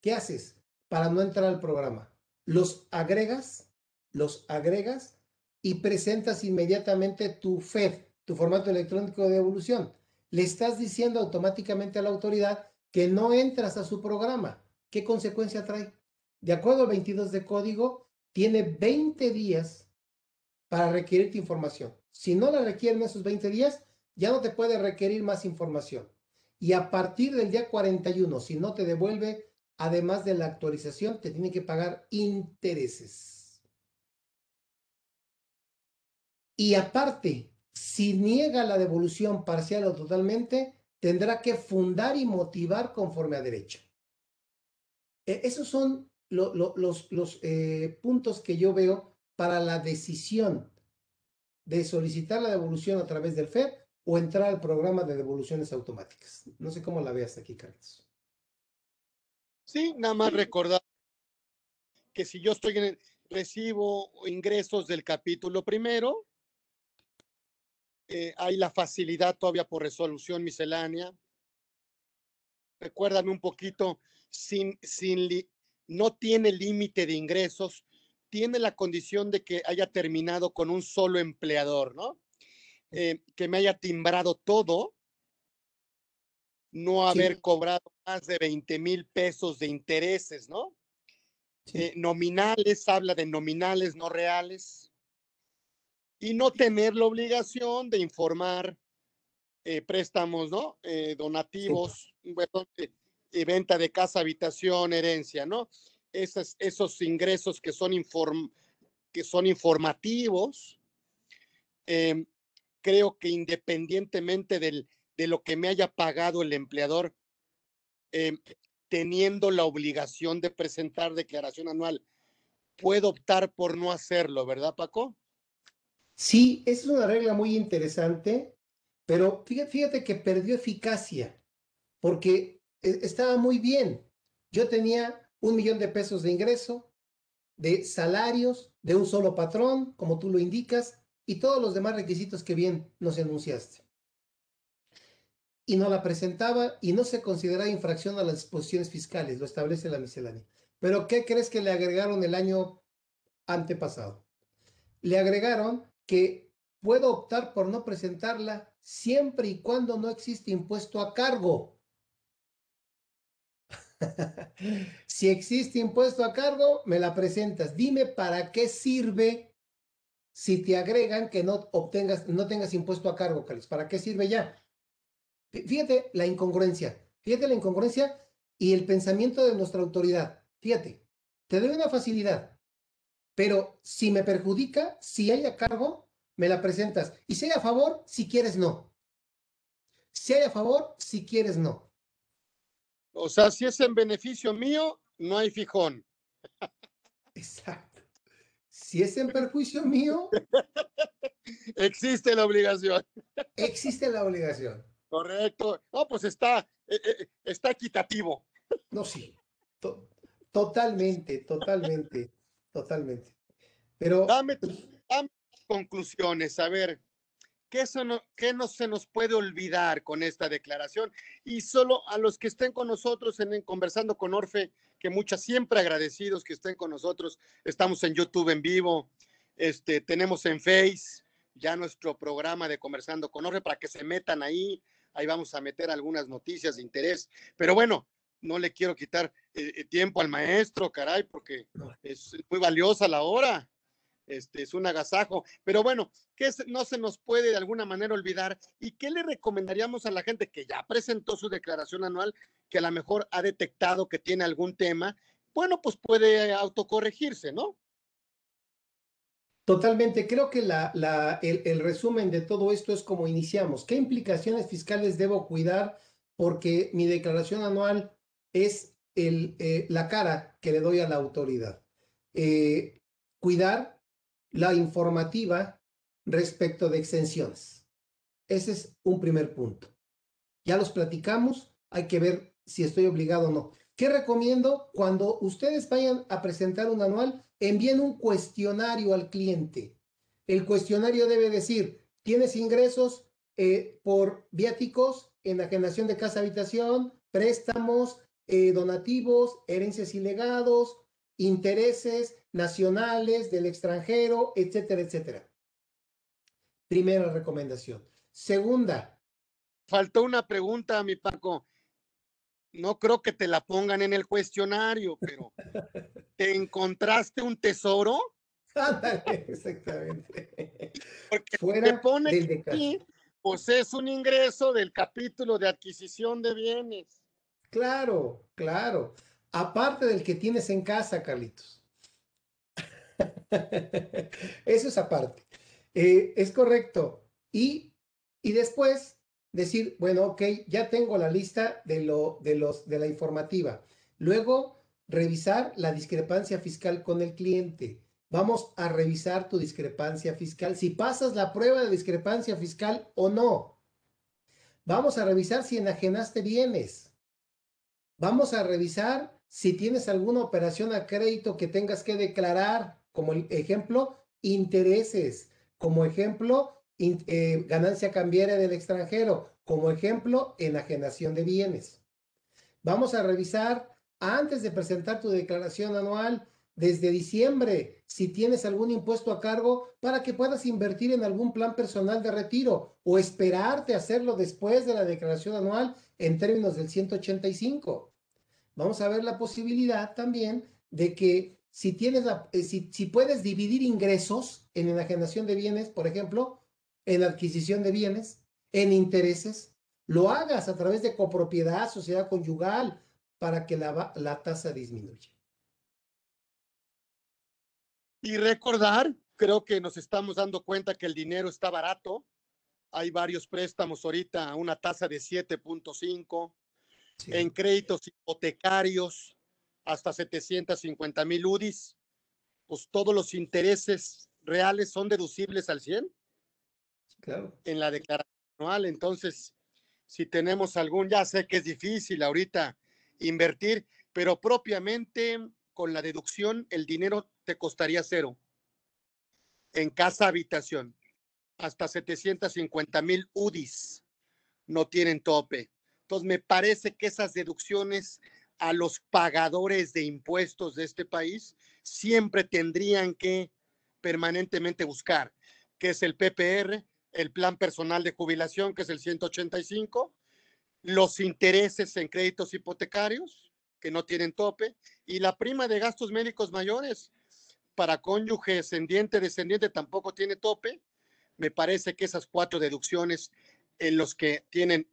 B: ¿Qué haces para no entrar al programa? Los agregas, los agregas y presentas inmediatamente tu FED, tu formato electrónico de devolución le estás diciendo automáticamente a la autoridad que no entras a su programa. ¿Qué consecuencia trae? De acuerdo al 22 de código, tiene 20 días para requerirte información. Si no la requieren esos 20 días, ya no te puede requerir más información. Y a partir del día 41, si no te devuelve, además de la actualización, te tiene que pagar intereses. Y aparte, si niega la devolución parcial o totalmente, tendrá que fundar y motivar conforme a derecho. E, esos son los, eh, puntos que yo veo para la decisión de solicitar la devolución a través del FED o entrar al programa de devoluciones automáticas. No sé cómo la veas aquí, Carlos.
A: Sí, nada más recordar que si yo estoy en el, recibo ingresos del capítulo primero, eh, hay la facilidad todavía por resolución miscelánea. Recuérdame un poquito, sin, sin no tiene límite de ingresos, tiene la condición de que haya terminado con un solo empleador, ¿no? Eh, que me haya timbrado todo, no haber cobrado más de 20 mil pesos de intereses, ¿no? Eh, nominales, habla de nominales no reales, y no tener la obligación de informar eh, préstamos, ¿no? donativos, venta de casa, habitación, herencia, ¿no? Esos, esos ingresos que son, inform, que son informativos, em, creo que independientemente del, de lo que me haya pagado el empleador, em, teniendo la obligación de presentar declaración anual, puedo optar por no hacerlo, ¿verdad, Paco?
B: Sí, es una regla muy interesante, pero fíjate, que perdió eficacia, porque e, estaba muy bien. Yo tenía un millón de pesos de ingreso, de salarios, de un solo patrón, como tú lo indicas, y todos los demás requisitos que bien nos enunciaste. Y no la presentaba y no se consideraba infracción a las disposiciones fiscales, lo establece la miscelánea. Pero ¿qué crees que le agregaron el año antepasado? Le agregaron que puedo optar por no presentarla siempre y cuando no existe impuesto a cargo. si existe impuesto a cargo, me la presentas. Dime para qué sirve si te agregan que no obtengas, no tengas impuesto a cargo, Carlos. ¿Para qué sirve ya? Fíjate la incongruencia, fíjate la incongruencia y el pensamiento de nuestra autoridad. Fíjate, te doy una facilidad, pero si me perjudica, si hay a cargo, me la presentas. Y si hay a favor, si quieres, no. Si hay a favor, si quieres, no.
A: O sea, si es en beneficio mío, no hay fijón.
B: Exacto. Si es en perjuicio mío,
A: existe la obligación.
B: Existe la obligación.
A: Correcto. No, pues está, eh, eh, está equitativo.
B: No, sí. totalmente, totalmente, totalmente. Pero.
A: Dame, dame conclusiones. A ver, ¿qué, no, ¿qué no se nos puede olvidar con esta declaración? Y solo a los que estén con nosotros en, conversando con Orfe, que muchas siempre agradecidos que estén con nosotros. Estamos en YouTube en vivo, este, tenemos en Face ya nuestro programa de Conversando con Orfe para que se metan ahí. Ahí vamos a meter algunas noticias de interés. Pero bueno, no le quiero quitar eh, eh, tiempo al maestro, caray, porque es muy valiosa la hora. Este es un agasajo. Pero bueno, ¿qué no se nos puede de alguna manera olvidar? ¿Y qué le recomendaríamos a la gente que ya presentó su declaración anual, que a lo mejor ha detectado que tiene algún tema? Bueno, pues puede autocorregirse, ¿no?
B: Totalmente. Creo que la, la, el, resumen de todo esto es como iniciamos. ¿Qué implicaciones fiscales debo cuidar? Porque mi declaración anual es el, eh, la cara que le doy a la autoridad. Eh, cuidar la informativa respecto de exenciones. Ese es un primer punto. Ya los platicamos, hay que ver si estoy obligado o no. ¿Qué recomiendo? Cuando ustedes vayan a presentar un anual, envíen un cuestionario al cliente. El cuestionario debe decir, ¿tienes ingresos eh, por viáticos, enajenación de casa habitación, préstamos, eh, donativos, herencias y legados, intereses nacionales, del extranjero, etcétera, etcétera. Primera recomendación. Segunda.
A: Faltó una pregunta, mi Paco. No creo que te la pongan en el cuestionario, pero ¿te encontraste un tesoro?
B: exactamente.
A: Porque Fuera te pone aquí, pues es un ingreso del capítulo de adquisición de bienes.
B: Claro, claro. Aparte del que tienes en casa, Carlitos. Eso es aparte. Eh, es correcto. Y, y después decir, bueno, ok, ya tengo la lista de, lo, de, los, de la informativa. Luego, revisar la discrepancia fiscal con el cliente. Vamos a revisar tu discrepancia fiscal. Si pasas la prueba de discrepancia fiscal o no. Vamos a revisar si enajenaste bienes. Vamos a revisar si tienes alguna operación a crédito que tengas que declarar, como ejemplo, intereses, como ejemplo, eh, ganancia cambiaria del extranjero, como ejemplo, enajenación de bienes. Vamos a revisar antes de presentar tu declaración anual desde diciembre si tienes algún impuesto a cargo para que puedas invertir en algún plan personal de retiro o esperarte hacerlo después de la declaración anual en términos del 185. Vamos a ver la posibilidad también de que si tienes eh, si, si puedes dividir ingresos en enajenación de bienes, por ejemplo, en adquisición de bienes, en intereses, lo hagas a través de copropiedad, sociedad conyugal, para que la, la tasa disminuya.
A: Y recordar, creo que nos estamos dando cuenta que el dinero está barato. Hay varios préstamos ahorita a una tasa de 7.5, en créditos hipotecarios hasta 750 mil UDIs. Pues todos los intereses reales son deducibles al 100
B: claro.
A: en la declaración anual. Entonces, si tenemos algún, ya sé que es difícil ahorita invertir, pero propiamente con la deducción el dinero te costaría cero. En casa habitación, hasta 750 mil UDIs no tienen tope. Entonces, me parece que esas deducciones a los pagadores de impuestos de este país siempre tendrían que permanentemente buscar, que es el PPR, el plan personal de jubilación, que es el 185, los intereses en créditos hipotecarios, que no tienen tope, y la prima de gastos médicos mayores para cónyuge ascendiente, descendiente tampoco tiene tope. Me parece que esas cuatro deducciones en los que tienen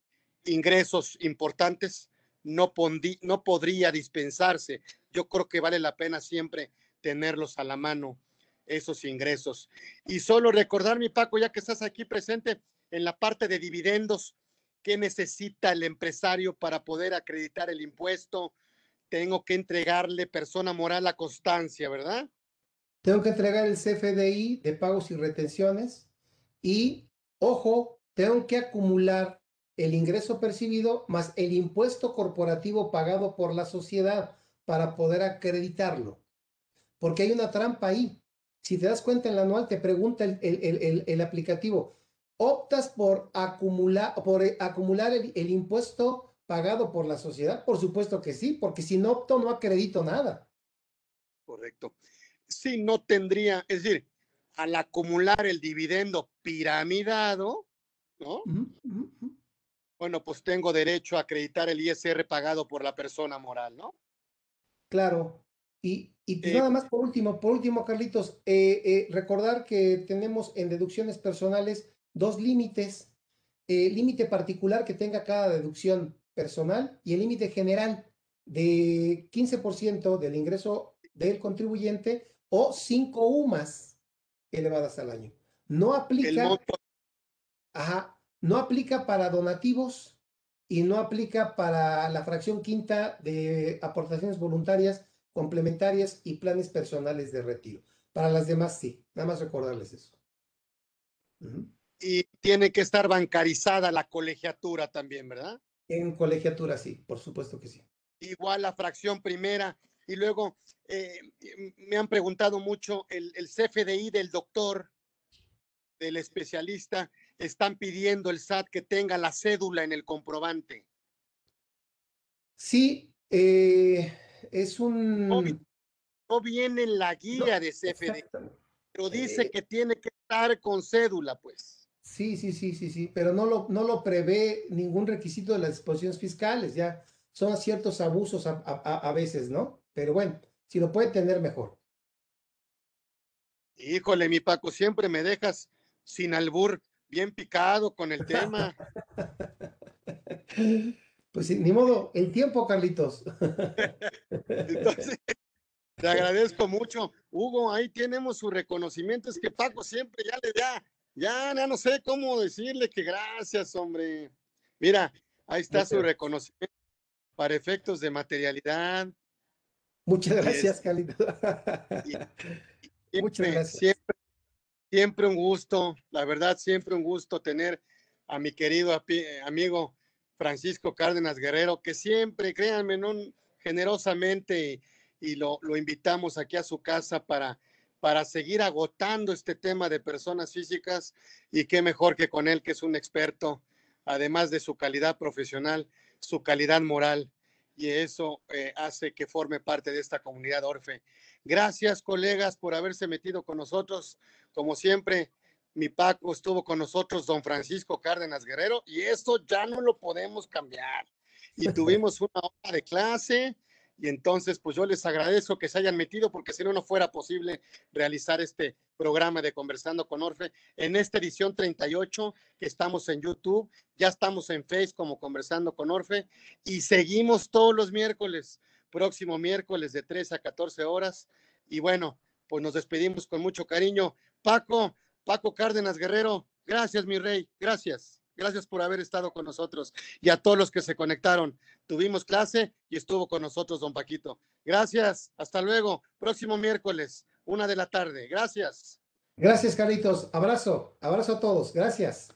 A: ingresos importantes no, no podría dispensarse. Yo creo que vale la pena siempre tenerlos a la mano esos ingresos. Y solo recordar, mi Paco, ya que estás aquí presente en la parte de dividendos, ¿qué necesita el empresario para poder acreditar el impuesto? Tengo que entregarle persona moral a constancia, ¿verdad?
B: Tengo que entregar el CFDI de pagos y retenciones y, ojo, tengo que acumular el ingreso percibido más el impuesto corporativo pagado por la sociedad para poder acreditarlo. Porque hay una trampa ahí. Si te das cuenta en el anual, te pregunta el, aplicativo, ¿optas por acumular, por eh, acumular el, impuesto pagado por la sociedad? Por supuesto que sí, porque si no opto, no acredito nada.
A: Correcto. Sí, no tendría, es decir, al acumular el dividendo piramidado, ¿no? Bueno, pues tengo derecho a acreditar el ISR pagado por la persona moral, ¿no?
B: Claro, y, pues, nada más por último, por último, Carlitos, eh, eh, recordar que tenemos en deducciones personales dos límites. El límite particular que tenga cada deducción personal y el límite general de 15% del ingreso del contribuyente o 5 UMAS elevadas al año. No aplica, ajá, no aplica para donativos y no aplica para la fracción quinta de aportaciones voluntarias complementarias y planes personales de retiro. Para las demás sí, nada más recordarles eso.
A: Y tiene que estar bancarizada la colegiatura también, ¿verdad?
B: En colegiatura sí, por supuesto que sí.
A: Igual la fracción primera. Y luego eh, me han preguntado mucho el, el CFDI del doctor, del especialista, están pidiendo el SAT que tenga la cédula en el comprobante.
B: Sí, eh, es un...
A: No, viene en la guía de CFD, pero dice eh, que tiene que estar con cédula, pues.
B: Sí, sí, sí, sí, sí, pero no lo, no lo prevé ningún requisito de las disposiciones fiscales, ya son ciertos abusos a, a veces, ¿no? Pero bueno, si lo puede tener mejor.
A: Híjole, mi Paco, siempre me dejas sin albur, bien picado con el tema.
B: Pues ni modo, el tiempo, Carlitos.
A: Entonces, te agradezco mucho. Hugo, ahí tenemos su reconocimiento. Es que Paco siempre ya le da, ya, ya no sé cómo decirle que gracias, hombre. Mira, ahí está su reconocimiento para efectos de materialidad.
B: Muchas gracias, Carlitos.
A: Muchas gracias. Siempre, siempre un gusto, la verdad, siempre un gusto tener a mi querido amigo Francisco Cárdenas Guerrero, que siempre, créanme, generosamente y, lo, lo, invitamos aquí a su casa para, para seguir agotando este tema de personas físicas y qué mejor que con él, que es un experto, además de su calidad profesional, su calidad moral y eso eh, hace que forme parte de esta comunidad Orfe. Gracias, colegas, por haberse metido con nosotros. Como siempre, mi Paco estuvo con nosotros, don Francisco Cárdenas Guerrero, y esto ya no lo podemos cambiar. Y tuvimos una hora de clase, y entonces, pues yo les agradezco que se hayan metido, porque si no, no fuera posible realizar este programa de Conversando con Orfe en esta edición 38, que estamos en YouTube, ya estamos en Face como Conversando con Orfe, y seguimos todos los miércoles, próximo miércoles de 3 a 14 horas. Y bueno, pues nos despedimos con mucho cariño. Paco, Paco Cárdenas Guerrero, gracias, mi rey, gracias. Gracias por haber estado con nosotros y a todos los que se conectaron. Tuvimos clase y estuvo con nosotros don Paquito. Gracias. Hasta luego. Próximo miércoles, una de la tarde. Gracias.
B: Gracias, Carlitos. Abrazo. Abrazo a todos. Gracias.